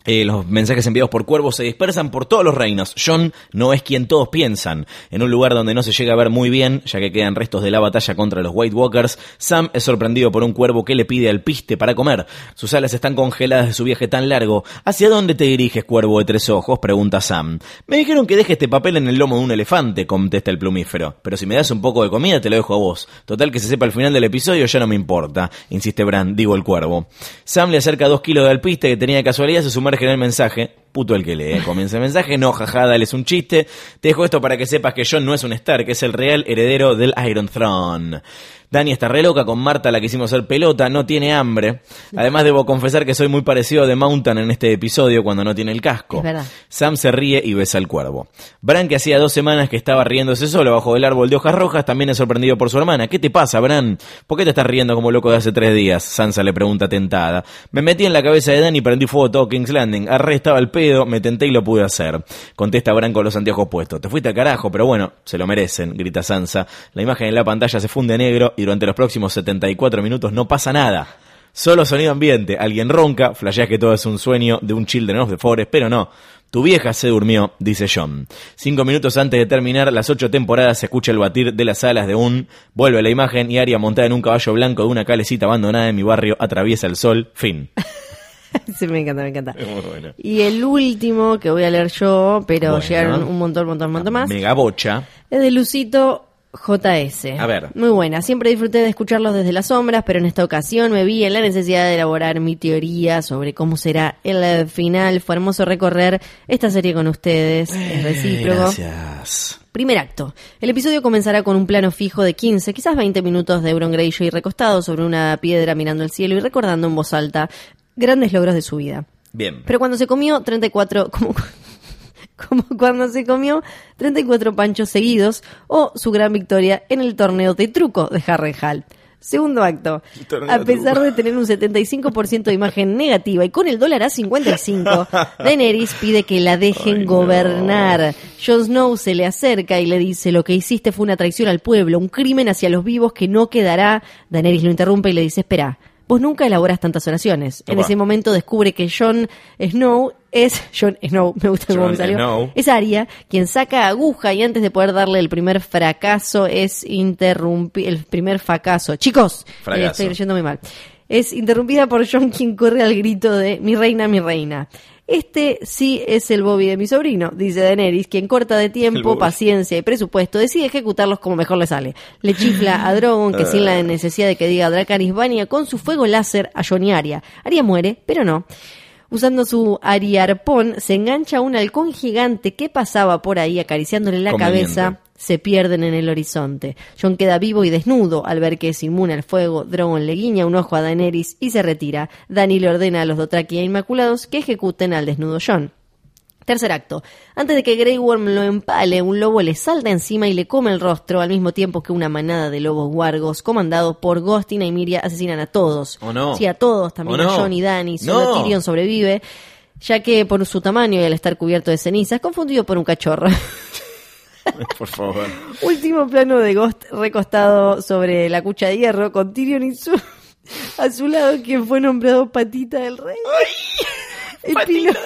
Speaker 2: Eh, los mensajes enviados por cuervos se dispersan por todos los reinos. John no es quien todos piensan. En un lugar donde no se llega a ver muy bien, ya que quedan restos de la batalla contra los White Walkers, Sam es sorprendido por un cuervo que le pide al piste para comer. Sus alas están congeladas de su viaje tan largo. ¿Hacia dónde te diriges, cuervo de tres ojos? pregunta Sam. Me dijeron que deje este papel en el lomo de un elefante, contesta el plumífero. Pero si me das un poco de comida te lo dejo a vos. Total que se sepa al final del episodio ya no me importa, insiste Bran, digo el cuervo. Sam le acerca dos kilos de alpiste que tenía de casualidad, se sumerge en el mensaje. Puto el que lee, comienza el mensaje. No, jaja, dale, es un chiste. Te dejo esto para que sepas que John no es un Stark, que es el real heredero del Iron Throne. Dani está re loca con Marta, la que hicimos hacer pelota, no tiene hambre. Además, debo confesar que soy muy parecido a The Mountain en este episodio cuando no tiene el casco.
Speaker 3: Es verdad.
Speaker 2: Sam se ríe y besa al cuervo. Bran, que hacía dos semanas que estaba riéndose solo bajo el árbol de hojas rojas, también es sorprendido por su hermana. ¿Qué te pasa, Bran? ¿Por qué te estás riendo como loco de hace tres días? Sansa le pregunta tentada. Me metí en la cabeza de Dan y prendí fuego todo King's Landing. Arre estaba el pedo, me tenté y lo pude hacer. Contesta Bran con los anteojos puestos. Te fuiste al carajo, pero bueno, se lo merecen, grita Sansa. La imagen en la pantalla se funde negro y durante los próximos 74 minutos no pasa nada. Solo sonido ambiente, alguien ronca, flasheas que todo es un sueño de un Children of the Forest, pero no. Tu vieja se durmió, dice John. Cinco minutos antes de terminar las ocho temporadas se escucha el batir de las alas de un... Vuelve la imagen y Aria montada en un caballo blanco de una calecita abandonada en mi barrio atraviesa el sol. Fin.
Speaker 3: Sí, me encanta, me encanta.
Speaker 2: Es muy bueno.
Speaker 3: Y el último que voy a leer yo, pero
Speaker 2: Bueno.
Speaker 3: llegaron un montón, montón, montón más,
Speaker 2: Mega bocha.
Speaker 3: es de Lucito JS.
Speaker 2: A ver.
Speaker 3: Muy buena. Siempre disfruté de escucharlos desde las sombras, pero en esta ocasión me vi en la necesidad de elaborar mi teoría sobre cómo será el eh, final. Fue hermoso recorrer esta serie con ustedes. Es recíproco.
Speaker 2: Gracias.
Speaker 3: Primer acto. El episodio comenzará con un plano fijo de 15, quizás 20 minutos de Euron Greyjoy recostado sobre una piedra mirando el cielo y recordando en voz alta grandes logros de su vida.
Speaker 2: Bien.
Speaker 3: Pero cuando se comió 34, como, como cuando se comió 34 panchos seguidos o su gran victoria en el torneo de truco de Harrenhal. Segundo acto. A pesar de tener un 75% de imagen negativa y con el dólar a 55, Daenerys pide que la dejen
Speaker 2: Ay, no.
Speaker 3: gobernar. Jon Snow se le acerca y le dice lo que hiciste fue una traición al pueblo, un crimen hacia los vivos que no quedará. Daenerys lo interrumpe y le dice, espera, vos nunca elaborás tantas oraciones. En ese momento descubre que Jon Snow es Jon Snow, me gusta cómo me salió.
Speaker 2: Snow.
Speaker 3: Es Arya quien saca aguja y antes de poder darle el primer fracaso es interrumpir el primer fracaso. Chicos, eh, estoy leyendo muy mal. Es interrumpida por Jon quien corre al grito de mi reina, mi reina. Este sí es el Bobby de mi sobrino, dice Daenerys, quien corta de tiempo, paciencia y presupuesto decide ejecutarlos como mejor le sale. Le chifla a Drogon que sin la necesidad de que diga Dracarys baña con su fuego láser a Jon y Arya. Arya muere, pero no. Usando su ariarpón, se engancha a un halcón gigante que pasaba por ahí acariciándole la cabeza. Se pierden en el horizonte. Jon queda vivo y desnudo al ver que es inmune al fuego. Drogon le guiña un ojo a Daenerys y se retira. Dany le ordena a los Dothraki e Inmaculados que ejecuten al desnudo Jon. Tercer acto. Antes de que Grey Worm lo empale, un lobo le salta encima y le come el rostro, al mismo tiempo que una manada de lobos guargos, comandados por Ghost y Nymeria, asesinan a todos.
Speaker 2: ¿O no?
Speaker 3: Sí, a todos, también
Speaker 2: ¿O no?
Speaker 3: a Jon y Dany. Solo
Speaker 2: No.
Speaker 3: Tyrion sobrevive, ya que por su tamaño y al estar cubierto de ceniza, es confundido por un cachorro.
Speaker 2: Por favor.
Speaker 3: Último plano de Ghost recostado sobre la cucha de hierro, con Tyrion y su, a su lado, quien fue nombrado Patita del Rey. Epílogo,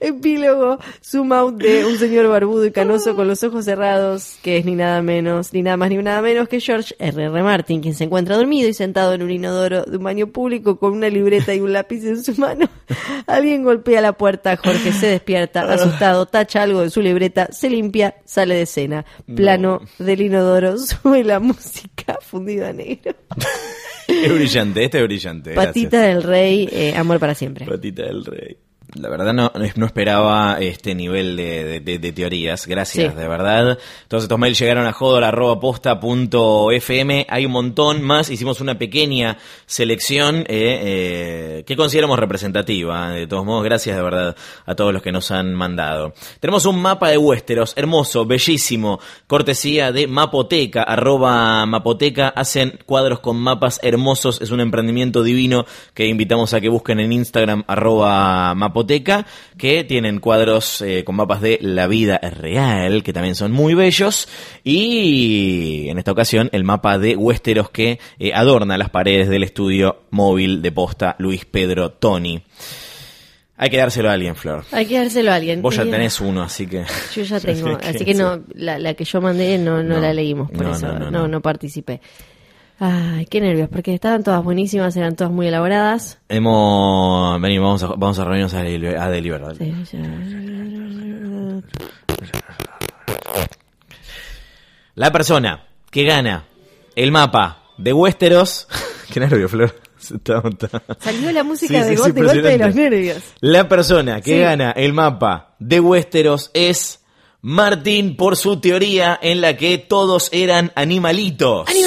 Speaker 3: epílogo, zoom out de un señor barbudo y canoso con los ojos cerrados, que es ni nada menos, ni nada más ni nada menos que George R. R. Martin, quien se encuentra dormido y sentado en un inodoro de un baño público con una libreta y un lápiz en su mano. Alguien golpea la puerta, Jorge se despierta, asustado, tacha algo de su libreta, se limpia, sale de escena. Plano del inodoro, sube la música fundida a negro.
Speaker 2: Es brillante, este es brillante. gracias.
Speaker 3: Patita del Rey, eh, amor para siempre.
Speaker 2: Patita del rey. La verdad no, no esperaba este nivel de, de- de- de teorías. Gracias,
Speaker 3: Sí.
Speaker 2: de verdad. Todos estos mails llegaron a jodor.posta.fm. Hay un montón más. Hicimos una pequeña selección eh, eh, que consideramos representativa. De todos modos, gracias de verdad a todos los que nos han mandado. Tenemos un mapa de Westeros, hermoso, bellísimo. Cortesía de Mapoteca, arroba Mapoteca. Hacen cuadros con mapas hermosos. Es un emprendimiento divino que invitamos a que busquen en Instagram, arroba Mapoteca, que tienen cuadros eh, con mapas de la vida real, que también son muy bellos. Y en esta ocasión, el mapa de Westeros que eh, adorna las paredes del estudio móvil de posta Luis Pedro Tony. Hay que dárselo a alguien, Flor.
Speaker 3: Hay que dárselo a alguien.
Speaker 2: Vos ya
Speaker 3: Y-
Speaker 2: tenés uno, así que...
Speaker 3: Yo ya tengo,
Speaker 2: Sí,
Speaker 3: así que no, la, la que yo mandé no, no,
Speaker 2: No.
Speaker 3: la leímos, por
Speaker 2: No,
Speaker 3: eso
Speaker 2: no,
Speaker 3: no,
Speaker 2: no,
Speaker 3: no,
Speaker 2: no.
Speaker 3: participé. Ay, qué nervios, porque estaban todas buenísimas, eran todas muy elaboradas.
Speaker 2: Hemos... Vení, vamos a, vamos a reunirnos a, deliber- a deliberar.
Speaker 3: Sí, ya.
Speaker 2: La persona que gana el mapa de Westeros... Qué nervio, Flor.
Speaker 3: Salió la música
Speaker 2: Sí, sí,
Speaker 3: de golpe, de los nervios.
Speaker 2: La persona que
Speaker 3: Sí.
Speaker 2: gana el mapa de Westeros es Martín por su teoría en la que todos eran animalitos.
Speaker 3: ¡Animalitos!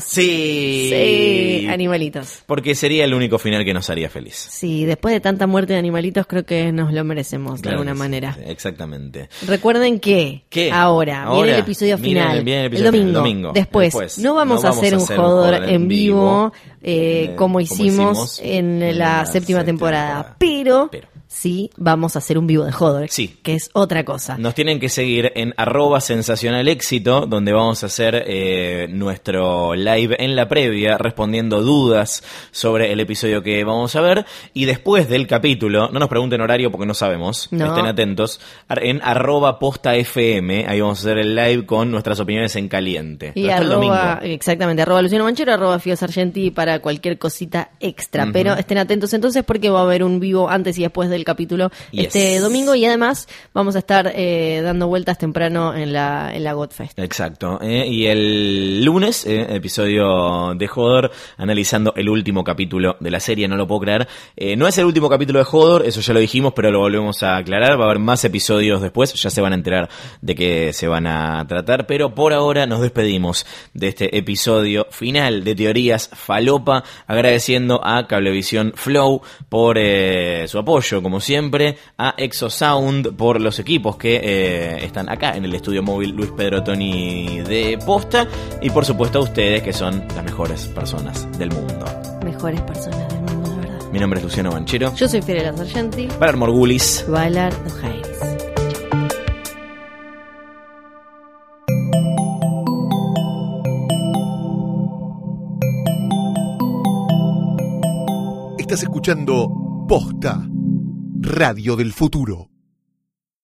Speaker 2: Sí.
Speaker 3: Sí, animalitos.
Speaker 2: Porque sería el único final que nos haría feliz.
Speaker 3: Sí, después de tanta muerte de animalitos, creo que nos lo merecemos de alguna
Speaker 2: sí,
Speaker 3: manera.
Speaker 2: Exactamente.
Speaker 3: Recuerdo que
Speaker 2: ¿Qué?
Speaker 3: ahora,
Speaker 2: Ahora,
Speaker 3: viene el episodio final,
Speaker 2: el- episodio
Speaker 3: domingo. Después,
Speaker 2: Después,
Speaker 3: no vamos,
Speaker 2: no
Speaker 3: a hacer
Speaker 2: a
Speaker 3: un
Speaker 2: hacer un
Speaker 3: jodor en vivo
Speaker 2: vivo,
Speaker 3: eh, como
Speaker 2: como
Speaker 3: hicimos en
Speaker 2: en
Speaker 3: la
Speaker 2: la
Speaker 3: séptima
Speaker 2: séptima
Speaker 3: temporada,
Speaker 2: temporada.
Speaker 3: pero,
Speaker 2: Pero.
Speaker 3: Sí vamos a hacer un vivo de jodor,
Speaker 2: Sí.
Speaker 3: que es otra cosa.
Speaker 2: Nos tienen que seguir en arroba sensacional éxito, donde vamos a hacer eh, nuestro live en la previa, respondiendo dudas sobre el episodio que vamos a ver. Y después del capítulo, no nos pregunten horario porque no sabemos,
Speaker 3: No.
Speaker 2: estén atentos, en arroba posta FM, ahí vamos a hacer el live con nuestras opiniones en caliente.
Speaker 3: Y
Speaker 2: el
Speaker 3: arroba,
Speaker 2: domingo.
Speaker 3: exactamente, arroba Luciano Manchero, arroba Fio Sargenti para cualquier cosita extra. Pero estén atentos entonces porque va a haber un vivo antes y después del capítulo
Speaker 2: Yes.
Speaker 3: este domingo y además vamos a estar eh, dando vueltas temprano en la, en la Godfest.
Speaker 2: Exacto. eh, y el lunes, eh, episodio de Hodor, analizando el último capítulo de la serie, no lo puedo creer. No es el último capítulo de Hodor, eso ya lo dijimos, pero lo volvemos a aclarar. Va a haber más episodios después, ya se van a enterar de qué se van a tratar. Pero por ahora nos despedimos de este episodio final de Teorías Falopa, agradeciendo a Cablevisión Flow por eh, su apoyo, como siempre, a Exosound por los equipos que eh, están acá en el estudio móvil Luis Pedro Tony de Posta y por supuesto a ustedes que son las mejores personas del mundo.
Speaker 3: Mejores personas del mundo, de verdad.
Speaker 2: Mi nombre es Luciano Banchero.
Speaker 3: Yo soy Fiorella Sargenti.
Speaker 2: Para Morgulis.
Speaker 3: Bailar do Jairis.
Speaker 1: Estás escuchando Posta, Radio del Futuro.